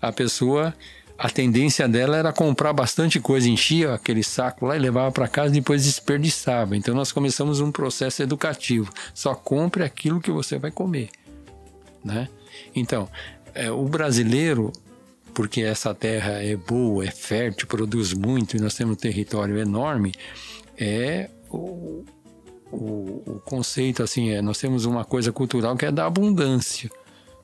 a pessoa a tendência dela era comprar bastante coisa, enchia aquele saco lá e levava para casa e depois desperdiçava. Então nós começamos um processo educativo. Só compre aquilo que você vai comer, né? Então, é, o brasileiro, porque essa terra é boa, é fértil, produz muito e nós temos um território enorme, é o, o, o conceito assim, é, nós temos uma coisa cultural que é da abundância.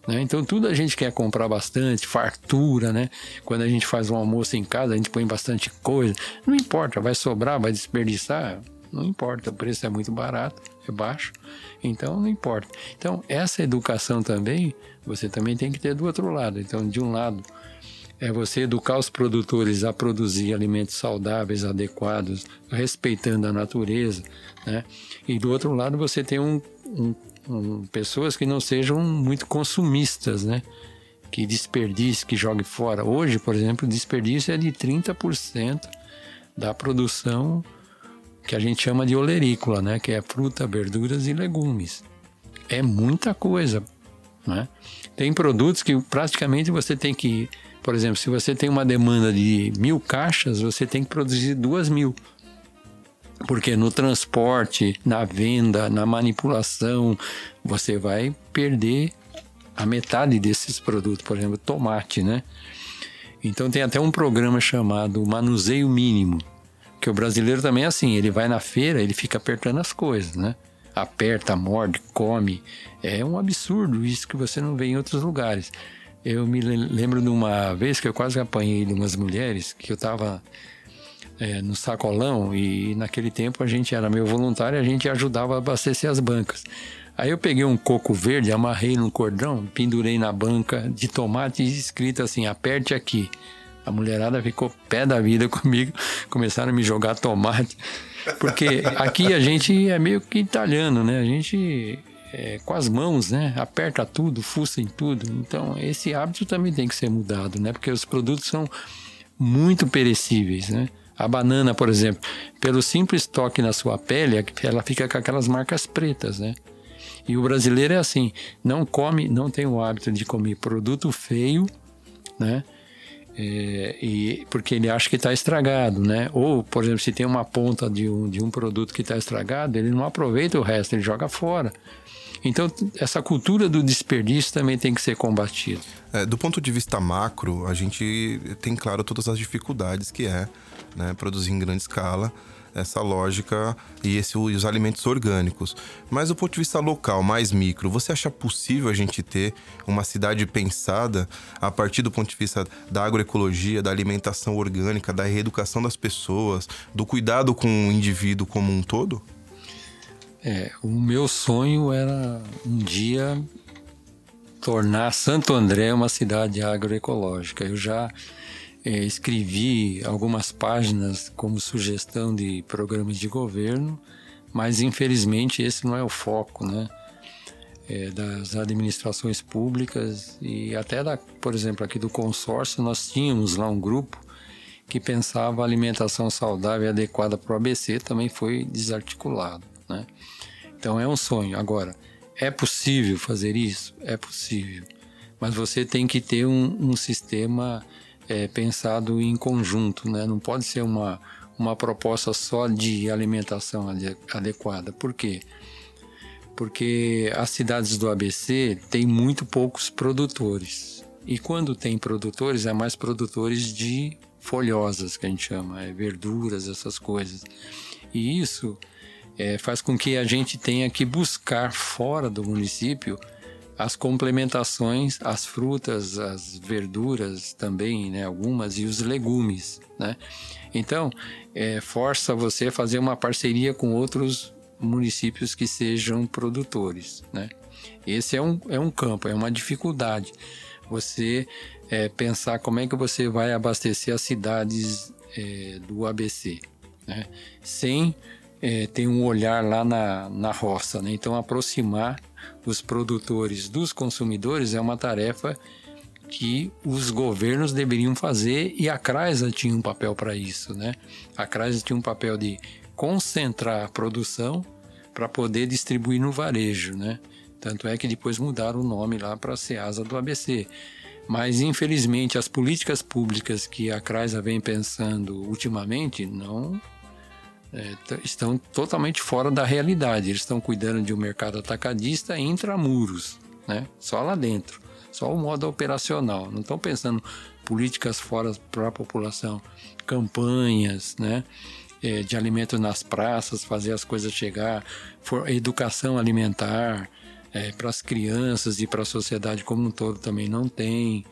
Né? Então tudo a gente quer comprar bastante, fartura, né? Quando a gente faz um almoço em casa, a gente põe bastante coisa. Não importa, vai sobrar, vai desperdiçar, não importa, o preço é muito barato, é baixo, então não importa. Então essa educação também, você também tem que ter do outro lado. Então de um lado é você educar os produtores a produzir alimentos saudáveis, adequados, respeitando a natureza, né? E do outro lado você tem um, um um, pessoas que não sejam muito consumistas, né? Que desperdice, que jogue fora. Hoje, por exemplo, desperdício é de 30% da produção que a gente chama de olerícola, né? Que é fruta, verduras e legumes. É muita coisa, né? Tem produtos que praticamente você tem que, por exemplo, se você tem uma demanda de mil caixas, você tem que produzir duas mil. Porque no transporte, na venda, na manipulação, você vai perder a metade desses produtos, por exemplo, tomate, né? Então tem até um programa chamado Manuseio Mínimo, que o brasileiro também é assim, ele vai na feira, ele fica apertando as coisas, né? Aperta, morde, come. É um absurdo isso que você não vê em outros lugares. Eu me lembro de uma vez que eu quase apanhei de umas mulheres que eu estava é, no sacolão e naquele tempo a gente era meio voluntário, a gente ajudava a abastecer as bancas. Aí eu peguei um coco verde, amarrei no cordão, pendurei na banca de tomate escrito assim: aperte aqui. A mulherada ficou pé da vida [laughs] comigo, começaram a me jogar tomate. Porque aqui a gente é meio que italiano, né? A gente é, com as mãos, né? Aperta tudo, fuça em tudo. Então, esse hábito também tem que ser mudado, né? Porque os produtos são muito perecíveis, né? A banana, por exemplo, pelo simples toque na sua pele, ela fica com aquelas marcas pretas, né? E o brasileiro é assim, não come, não tem o hábito de comer produto feio, né? É, e porque ele acha que está estragado, né? Ou, por exemplo, se tem uma ponta de um, de um produto que está estragado, ele não aproveita o resto, ele joga fora. Então, essa cultura do desperdício também tem que ser combatida. É, do ponto de vista macro, a gente tem claro todas as dificuldades que é né, produzir em grande escala essa lógica e, esse, e os alimentos orgânicos. Mas do ponto de vista local, mais micro, você acha possível a gente ter uma cidade pensada a partir do ponto de vista da agroecologia, da alimentação orgânica, da reeducação das pessoas, do cuidado com o indivíduo como um todo? É, o meu sonho era um dia tornar Santo André uma cidade agroecológica. Eu já é, escrevi algumas páginas como sugestão de programas de governo, mas infelizmente esse não é o foco, né? É, das administrações públicas e até da, por exemplo, aqui do consórcio nós tínhamos lá um grupo que pensava alimentação saudável e adequada para o ABC também foi desarticulado, né? Então é um sonho. Agora, é possível fazer isso? É possível. Mas você tem que ter um, um sistema é, pensado em conjunto, né? Não pode ser uma, uma proposta só de alimentação adequada. Por quê? Porque as cidades do ABC têm muito poucos produtores. E quando tem produtores, é mais produtores de folhosas, que a gente chama, é verduras, essas coisas. E isso é, faz com que a gente tenha que buscar fora do município as complementações, as frutas, as verduras também, né, algumas, e os legumes, né? Então, é, força você a fazer uma parceria com outros municípios que sejam produtores, né? Esse é um, é um campo, é uma dificuldade. Você é, pensar como é que você vai abastecer as cidades é, do ABC, né? Sem é, ter um olhar lá na, na roça, né? Então, aproximar os produtores dos consumidores é uma tarefa que os governos deveriam fazer e a CRASA tinha um papel para isso, né? A CRASA tinha um papel de concentrar a produção para poder distribuir no varejo, né? Tanto é que depois mudaram o nome lá para SEASA do ABC. Mas, infelizmente, as políticas públicas que a CRASA vem pensando ultimamente não é, estão totalmente fora da realidade. Eles estão cuidando de um mercado atacadista intramuros, né? só lá dentro, só o modo operacional. Não estão pensando políticas fora para a população, campanhas, né? É, de alimentos nas praças, fazer as coisas chegar, for, educação alimentar é, para as crianças e para a sociedade como um todo também não tem.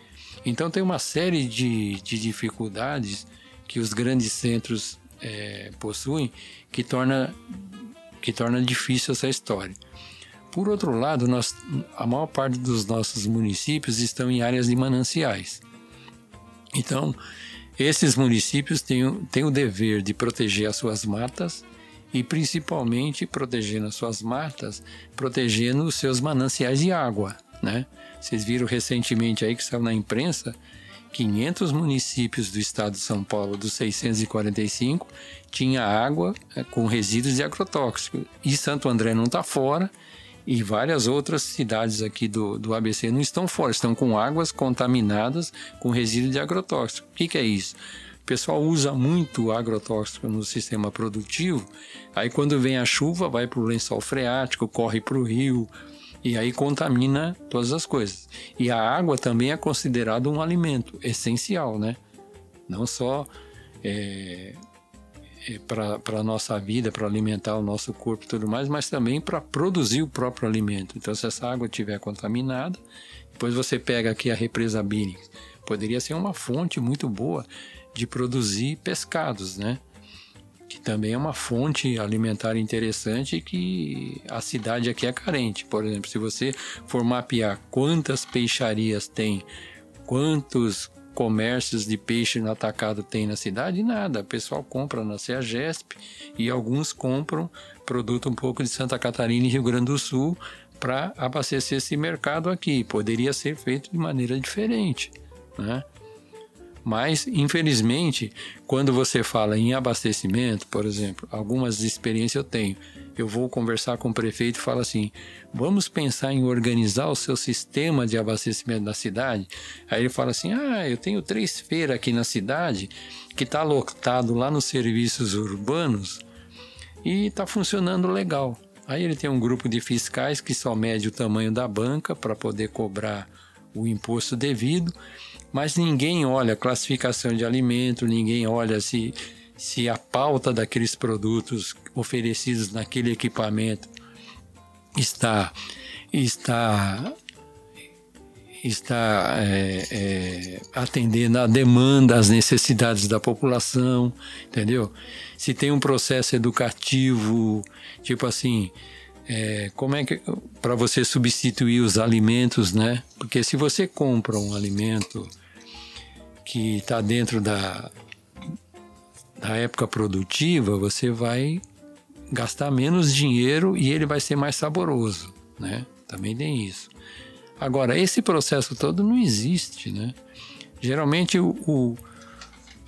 Então tem uma série de, de dificuldades que os grandes centros é, possuem que torna, que torna difícil essa história. Por outro lado, nós, a maior parte dos nossos municípios estão em áreas de mananciais. Então, esses municípios têm, têm o dever de proteger as suas matas e, principalmente, protegendo as suas matas, protegendo os seus mananciais de água. Né? Vocês viram recentemente aí que saiu na imprensa 500 municípios do estado de São Paulo, dos 645, tinha água é, com resíduos de agrotóxicos. E Santo André não está fora, e várias outras cidades aqui do, do ABC não estão fora, estão com águas contaminadas com resíduos de agrotóxico. O que, que é isso? O pessoal usa muito agrotóxico no sistema produtivo, aí quando vem a chuva, vai para o lençol freático, corre para o rio, e aí contamina todas as coisas. E a água também é considerado um alimento essencial, né? Não só é, é para a nossa vida, para alimentar o nosso corpo e tudo mais, mas também para produzir o próprio alimento. Então, se essa água estiver contaminada, depois você pega aqui a represa Billings, poderia ser uma fonte muito boa de produzir pescados, né? Que também é uma fonte alimentar interessante que a cidade aqui é carente. Por exemplo, se você for mapear quantas peixarias tem, quantos comércios de peixe no atacado tem na cidade, nada. O pessoal compra na CEAGESP e alguns compram produto um pouco de Santa Catarina e Rio Grande do Sul para abastecer esse mercado aqui. Poderia ser feito de maneira diferente, né? Mas, infelizmente, quando você fala em abastecimento, por exemplo, algumas experiências eu tenho. Eu vou conversar com o prefeito e falo assim: vamos pensar em organizar o seu sistema de abastecimento da cidade. Aí ele fala assim: ah, eu tenho três feiras aqui na cidade que está lotado lá nos serviços urbanos e está funcionando legal. Aí ele tem um grupo de fiscais que só mede o tamanho da banca para poder cobrar o imposto devido, mas ninguém olha a classificação de alimento, ninguém olha se, se a pauta daqueles produtos oferecidos naquele equipamento está está está é, é, atendendo à demanda, às necessidades da população, entendeu? Se tem um processo educativo, tipo assim, é, como é que para você substituir os alimentos, né? Porque se você compra um alimento que está dentro da, da época produtiva, você vai gastar menos dinheiro e ele vai ser mais saboroso, né? Também tem isso. Agora, esse processo todo não existe, né? Geralmente o, o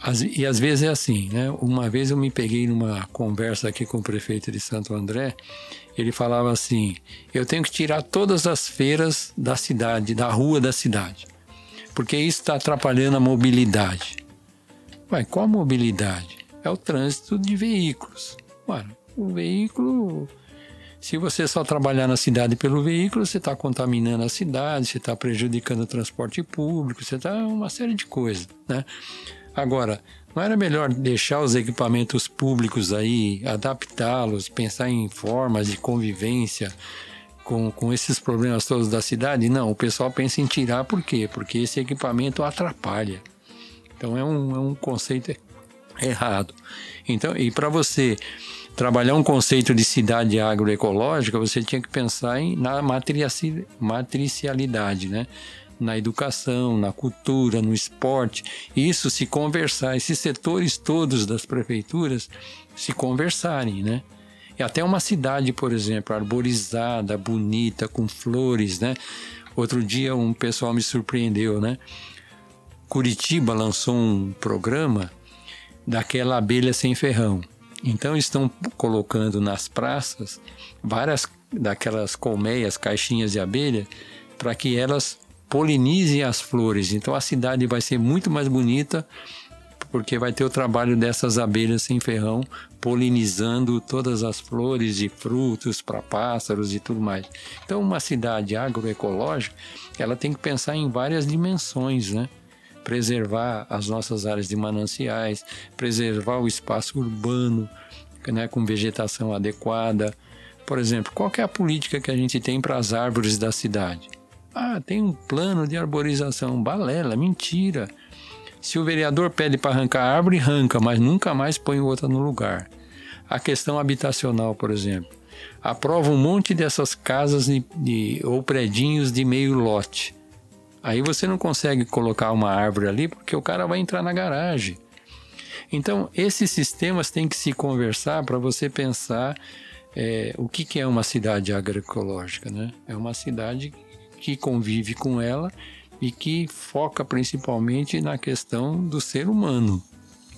as, e às vezes é assim, né? Uma vez eu me peguei numa conversa aqui com o prefeito de Santo André ele falava assim: eu tenho que tirar todas as feiras da cidade, da rua da cidade, porque isso está atrapalhando a mobilidade. Ué, qual a mobilidade? É o trânsito de veículos. Ué, o veículo. Se você só trabalhar na cidade pelo veículo, você está contaminando a cidade, você está prejudicando o transporte público, você está uma série de coisas, né? Agora, não era melhor deixar os equipamentos públicos aí, adaptá-los, pensar em formas de convivência com, com esses problemas todos da cidade? Não, o pessoal pensa em tirar por quê? Porque esse equipamento atrapalha. Então é um, é um conceito errado. Então, e para você trabalhar um conceito de cidade agroecológica, você tinha que pensar em, na matricialidade, né? na educação, na cultura, no esporte. Isso se conversar, esses setores todos das prefeituras se conversarem, né? E até uma cidade, por exemplo, arborizada, bonita, com flores, né? Outro dia um pessoal me surpreendeu, né? Curitiba lançou um programa daquela abelha sem ferrão. Então estão colocando nas praças várias daquelas colmeias, caixinhas de abelha, para que elas polinizem as flores. Então a cidade vai ser muito mais bonita porque vai ter o trabalho dessas abelhas sem ferrão polinizando todas as flores e frutos para pássaros e tudo mais. Então uma cidade agroecológica, ela tem que pensar em várias dimensões, né? Preservar as nossas áreas de mananciais, preservar o espaço urbano, né, com vegetação adequada. Por exemplo, qual é a política que a gente tem para as árvores da cidade? Ah, tem um plano de arborização. Balela, mentira. Se o vereador pede para arrancar a árvore, arranca, mas nunca mais põe outra no lugar. A questão habitacional, por exemplo. Aprova um monte dessas casas de, de, ou predinhos de meio lote. Aí você não consegue colocar uma árvore ali porque o cara vai entrar na garagem. Então, esses sistemas têm que se conversar para você pensar é, o que, que é uma cidade agroecológica. Né? É uma cidade que convive com ela e que foca principalmente na questão do ser humano,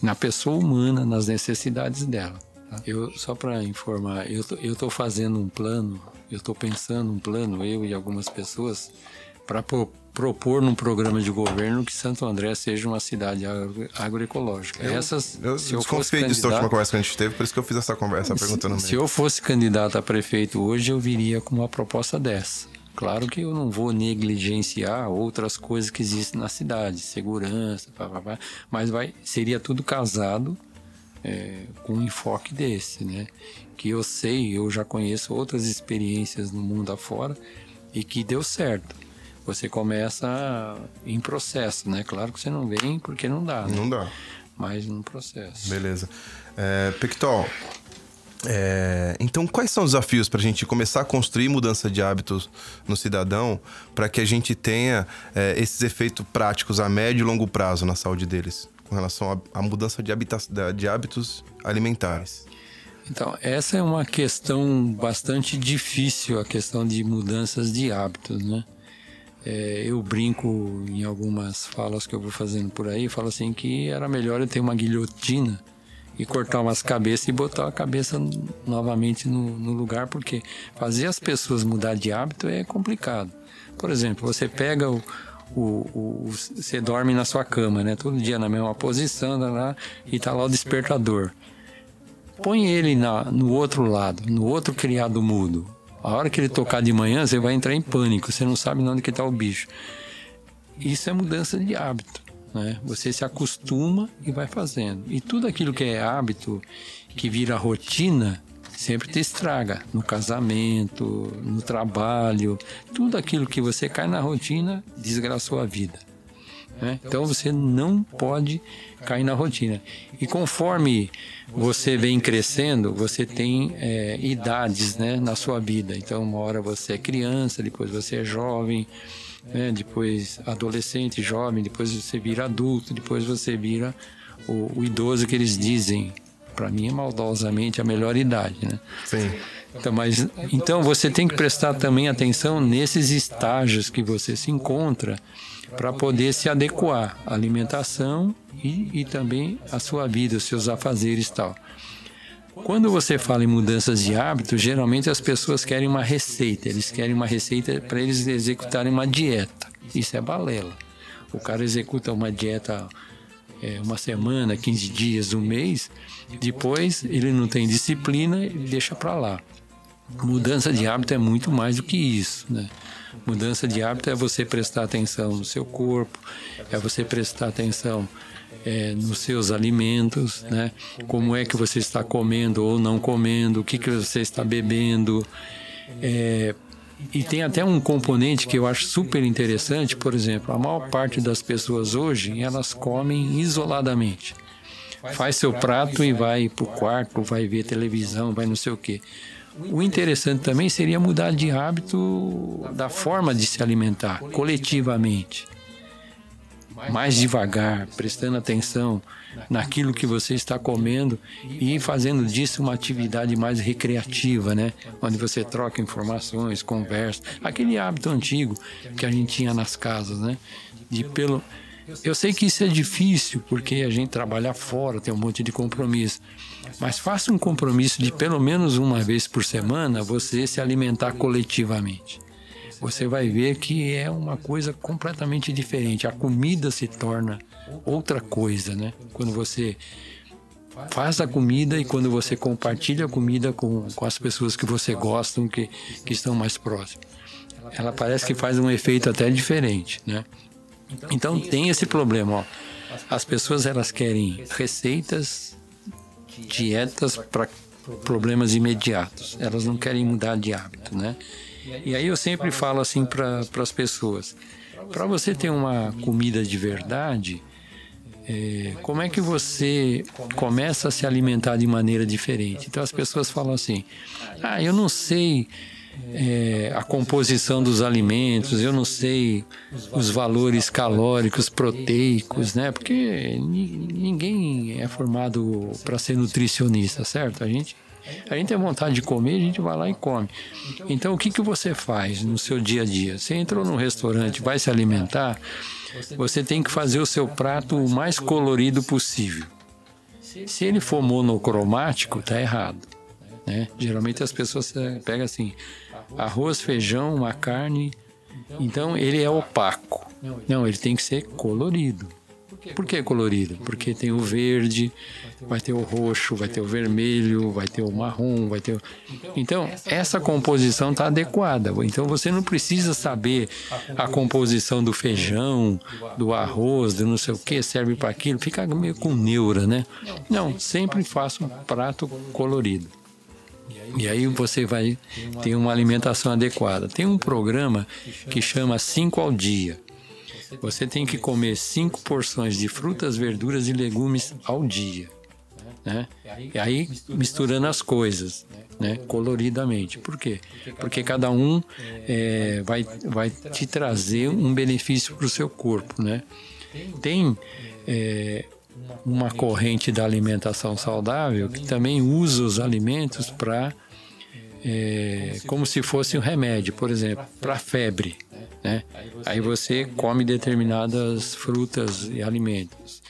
na pessoa humana, nas necessidades dela. Tá? Eu só para informar, eu eu estou fazendo um plano, eu estou pensando um plano, eu e algumas pessoas, para pro, propor num programa de governo que Santo André seja uma cidade agro, agroecológica. Eu, Essas, eu, se eu fosse candidato, disso da última conversa que a gente teve, por isso que eu fiz essa conversa perguntando. Se, se eu fosse candidato a prefeito hoje, eu viria com uma proposta dessa. Claro que eu não vou negligenciar outras coisas que existem na cidade, segurança, pá, pá, pá, mas vai, seria tudo casado é, com um enfoque desse, né? Que eu sei, eu já conheço outras experiências no mundo afora e que deu certo. Você começa em processo, né? Claro que você não vem porque não dá, né? Não dá. Mas no processo. Beleza. É, Pictol, é, então, quais são os desafios para a gente começar a construir mudança de hábitos no cidadão para que a gente tenha é, esses efeitos práticos a médio e longo prazo na saúde deles, com relação à mudança de, de hábitos alimentares? Então, essa é uma questão bastante difícil, a questão de mudanças de hábitos, né? É, eu brinco em algumas falas que eu vou fazendo por aí, falo assim que era melhor eu ter uma guilhotina e cortar umas cabeças e botar a cabeça novamente no, no lugar, porque fazer as pessoas mudar de hábito é complicado. Por exemplo, você pega o, o, o, você dorme na sua cama, né? Todo dia na mesma posição, tá lá, e tá lá o despertador. Põe ele na, no outro lado, no outro criado mudo. A hora que ele tocar de manhã, você vai entrar em pânico, você não sabe onde que está o bicho. Isso é mudança de hábito. Né? Você se acostuma e vai fazendo. E tudo aquilo que é hábito, que vira rotina, sempre te estraga. No casamento, no trabalho, tudo aquilo que você cai na rotina desgraçou a vida. Né? Então você não pode cair na rotina. E conforme você vem crescendo, você tem é, idades né, na sua vida. Então, uma hora você é criança, depois você é jovem, né? depois adolescente, jovem, depois você vira adulto, depois você vira o, o idoso que eles dizem. Para mim é maldosamente a melhor idade, né? Sim. Então, mas, então você tem que prestar também atenção nesses estágios que você se encontra para poder se adequar à alimentação e, e também à sua vida, os seus afazeres e tal. Quando você fala em mudanças de hábito, geralmente as pessoas querem uma receita. Eles querem uma receita para eles executarem uma dieta. Isso é balela. O cara executa uma dieta é, uma semana, 15 dias, um mês. Depois ele não tem disciplina e deixa para lá. Mudança de hábito é muito mais do que isso, né? Mudança de hábito é você prestar atenção no seu corpo, é você prestar atenção é, nos seus alimentos, né? Como é que você está comendo ou não comendo, o que, que você está bebendo. É, e tem até um componente que eu acho super interessante, por exemplo, a maior parte das pessoas hoje, elas comem isoladamente. Faz seu prato e vai para o quarto, vai ver televisão, vai não sei o quê. O interessante também seria mudar de hábito da forma de se alimentar coletivamente mais devagar, prestando atenção naquilo que você está comendo e fazendo disso uma atividade mais recreativa, né? Onde você troca informações, conversa, aquele hábito antigo que a gente tinha nas casas, né? De pelo eu sei que isso é difícil porque a gente trabalha fora, tem um monte de compromisso. Mas faça um compromisso de pelo menos uma vez por semana você se alimentar coletivamente você vai ver que é uma coisa completamente diferente. A comida se torna outra coisa, né? Quando você faz a comida e quando você compartilha a comida com, com as pessoas que você gosta, que, que estão mais próximas. Ela parece que faz um efeito até diferente, né? Então tem esse problema, ó. As pessoas elas querem receitas, dietas para problemas imediatos. Elas não querem mudar de hábito, né? E aí eu sempre falo assim para as pessoas: para você ter uma comida de verdade, é, como é que você começa a se alimentar de maneira diferente? Então as pessoas falam assim: ah, eu não sei. É, a composição dos alimentos, eu não sei os valores calóricos, proteicos, né? Porque ninguém é formado para ser nutricionista, certo? A gente a gente tem vontade de comer, a gente vai lá e come. Então, o que, que você faz no seu dia a dia? Você entrou num restaurante, vai se alimentar, você tem que fazer o seu prato o mais colorido possível. Se ele for monocromático, tá errado. Né? Geralmente as pessoas pegam assim: arroz, feijão, uma carne. Então ele é opaco. Não, ele tem que ser colorido. Por que colorido? Porque tem o verde, vai ter o roxo, vai ter o vermelho, vai ter o marrom, vai ter. O... Então, essa composição está adequada. Então, você não precisa saber a composição do feijão, do arroz, do não sei o que, serve para aquilo, fica meio com neura, né? Não, sempre faça um prato colorido. E aí você vai ter uma alimentação adequada. Tem um programa que chama 5 ao dia. Você tem que comer cinco porções de frutas, verduras e legumes ao dia. Né? E aí misturando as coisas, né? coloridamente. Por quê? Porque cada um é, vai, vai te trazer um benefício para o seu corpo. Né? Tem é, uma corrente da alimentação saudável que também usa os alimentos para é, como se fosse um remédio, por exemplo, para febre. Né? Aí você come determinadas frutas e alimentos.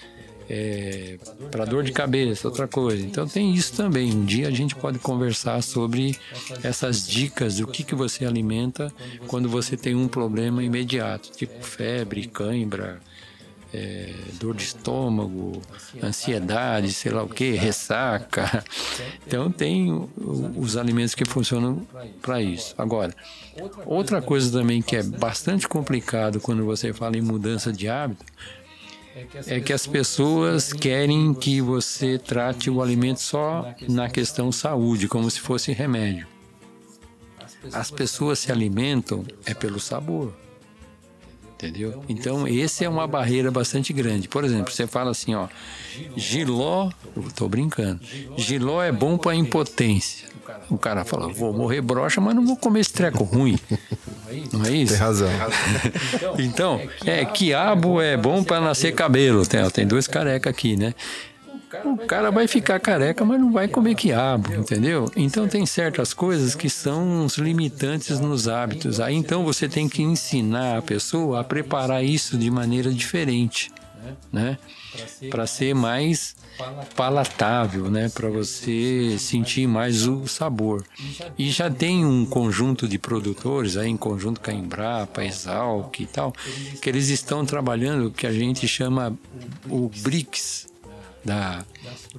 É, para dor de cabeça, outra coisa. Então tem isso também. Um dia a gente pode conversar sobre essas dicas do que, que você alimenta quando você tem um problema imediato, tipo febre, cãibra, é, dor de estômago, ansiedade, sei lá o que, ressaca. Então tem os alimentos que funcionam para isso. Agora, outra coisa também que é bastante complicado quando você fala em mudança de hábito é que as pessoas querem que você trate o alimento só na questão saúde, como se fosse remédio. As pessoas se alimentam é pelo sabor entendeu? Então, esse é uma barreira bastante grande. Por exemplo, você fala assim, ó, giló, tô brincando, giló é bom para impotência. O cara fala, vou morrer broxa, mas não vou comer esse treco ruim. Não é isso? Tem razão. então, é, quiabo é bom para nascer cabelo. Tem, tem dois careca aqui, né? O cara vai ficar careca, mas não vai comer quiabo, entendeu? Então tem certas coisas que são uns limitantes nos hábitos. Aí então você tem que ensinar a pessoa a preparar isso de maneira diferente, né? Para ser mais palatável, né? Para você sentir mais o sabor. E já tem um conjunto de produtores aí, em conjunto com a Embrapa, Exalc e tal, que eles estão trabalhando o que a gente chama o BRICS, da,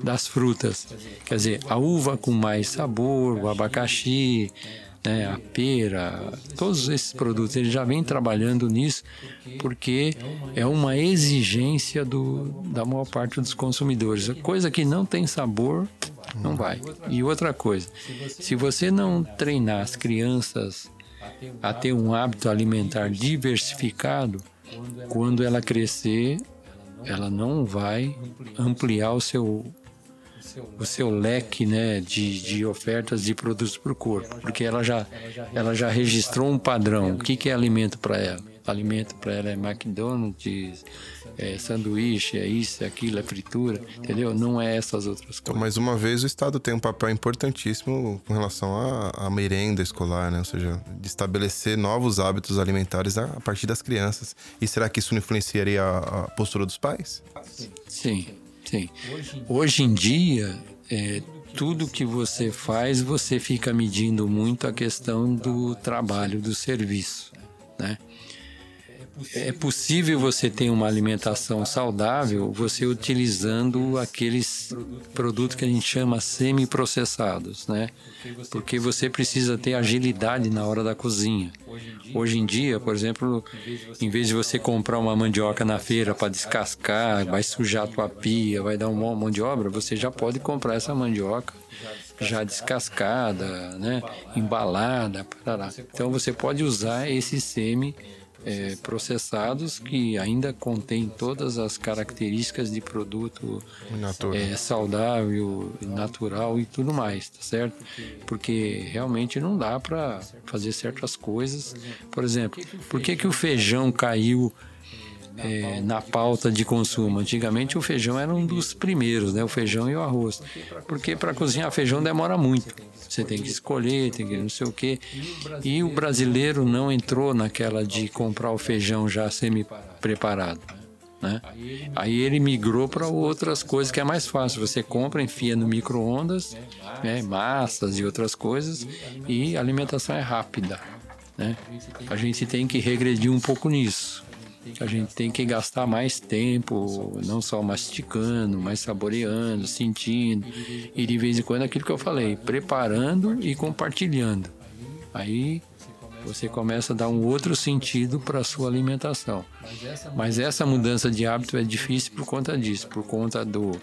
das frutas. Quer dizer, a uva com mais sabor, o abacaxi, né, a pera, todos esses produtos, eles já vêm trabalhando nisso porque é uma exigência do, da maior parte dos consumidores. Coisa que não tem sabor, não vai. E outra coisa, se você não treinar as crianças a ter um hábito alimentar diversificado, quando ela crescer, ela não vai ampliar o seu o seu leque né, de, de ofertas de produtos para o corpo, porque ela já, ela já registrou um padrão. O que, que é alimento para ela? Alimento para ela é McDonald's, é sanduíche, é isso, é aquilo, é fritura, entendeu? Não é essas outras então, coisas. mais uma vez, o Estado tem um papel importantíssimo com relação à, à merenda escolar, né? Ou seja, de estabelecer novos hábitos alimentares a, a partir das crianças. E será que isso não influenciaria a, a postura dos pais? Sim, sim. Hoje em dia, é, tudo que você faz, você fica medindo muito a questão do trabalho, do serviço, né? É possível você ter uma alimentação saudável você utilizando aqueles produtos que a gente chama semi-processados, né? Porque você precisa ter agilidade na hora da cozinha. Hoje em dia, por exemplo, em vez de você comprar uma mandioca na feira para descascar, vai sujar a tua pia, vai dar um monte de obra, você já pode comprar essa mandioca já descascada, né? embalada, parará. Então você pode usar esse semi é, processados que ainda contém todas as características de produto é, saudável, natural e tudo mais, tá certo? Porque realmente não dá para fazer certas coisas. Por exemplo, por que, que o feijão caiu é, na pauta de consumo. Antigamente o feijão era um dos primeiros, né? O feijão e o arroz. Porque para cozinhar feijão demora muito. Você tem que escolher, tem que não sei o quê. E o brasileiro não entrou naquela de comprar o feijão já semi-preparado. Né? Aí ele migrou para outras coisas que é mais fácil. Você compra, enfia no micro-ondas, né? massas e outras coisas, e a alimentação é rápida. Né? A gente tem que regredir um pouco nisso. A gente tem que gastar mais tempo, não só masticando, mas saboreando, sentindo. E de vez em quando aquilo que eu falei, preparando e compartilhando. Aí você começa a dar um outro sentido para a sua alimentação. Mas essa mudança de hábito é difícil por conta disso, por conta do,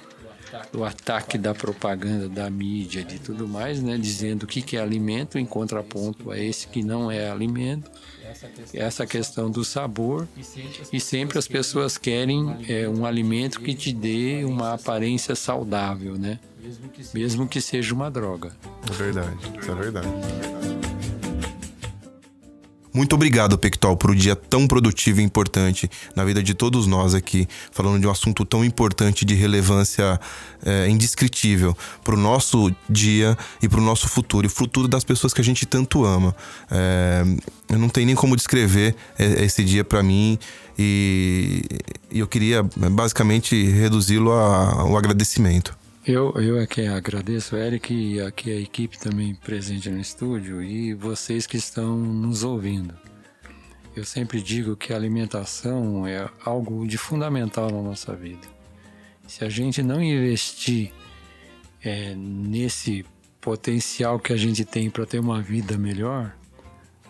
do ataque da propaganda, da mídia, de tudo mais, né? dizendo o que é alimento em contraponto a esse que não é alimento essa questão do sabor e sempre as pessoas querem é, um alimento que te dê uma aparência saudável, né? Mesmo que seja uma droga. É verdade, isso é verdade. Muito obrigado, Pectol, por um dia tão produtivo e importante na vida de todos nós aqui, falando de um assunto tão importante de relevância é, indescritível para o nosso dia e para o nosso futuro, e o futuro das pessoas que a gente tanto ama. É, eu não tenho nem como descrever esse dia para mim e, e, eu queria basicamente reduzi-lo ao agradecimento. Eu, eu é que agradeço, Eric, e aqui a equipe também presente no estúdio e vocês que estão nos ouvindo. Eu sempre digo que a alimentação é algo de fundamental na nossa vida. Se a gente não investir é, nesse potencial que a gente tem para ter uma vida melhor,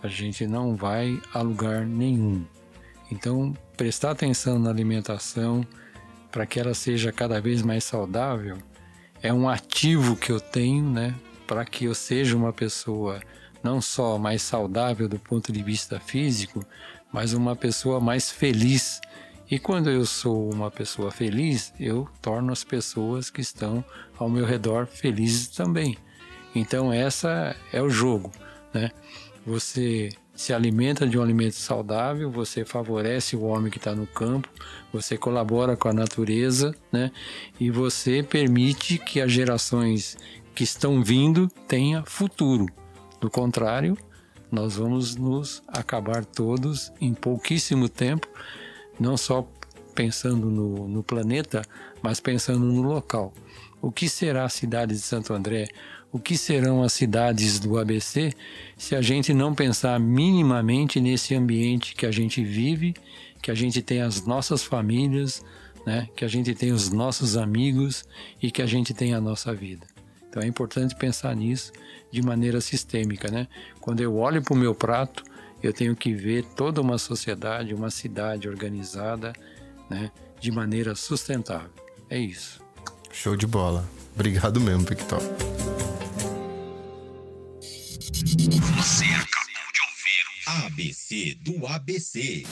a gente não vai a lugar nenhum. Então, prestar atenção na alimentação para que ela seja cada vez mais saudável é um ativo que eu tenho, né, para que eu seja uma pessoa não só mais saudável do ponto de vista físico, mas uma pessoa mais feliz. E quando eu sou uma pessoa feliz, eu torno as pessoas que estão ao meu redor felizes também. Então essa é o jogo, né? Você se alimenta de um alimento saudável, você favorece o homem que está no campo, você colabora com a natureza, né? E você permite que as gerações que estão vindo tenham futuro. Do contrário, nós vamos nos acabar todos em pouquíssimo tempo, não só pensando no, no planeta, mas pensando no local. O que será a cidade de Santo André? O que serão as cidades do ABC se a gente não pensar minimamente nesse ambiente que a gente vive, que a gente tem as nossas famílias, né? que a gente tem os nossos amigos e que a gente tem a nossa vida. Então é importante pensar nisso de maneira sistêmica. Né? Quando eu olho para o meu prato, eu tenho que ver toda uma sociedade, uma cidade organizada né? de maneira sustentável. É isso. Show de bola. Obrigado mesmo, Victor. Você acabou de ouvir ABC do ABC.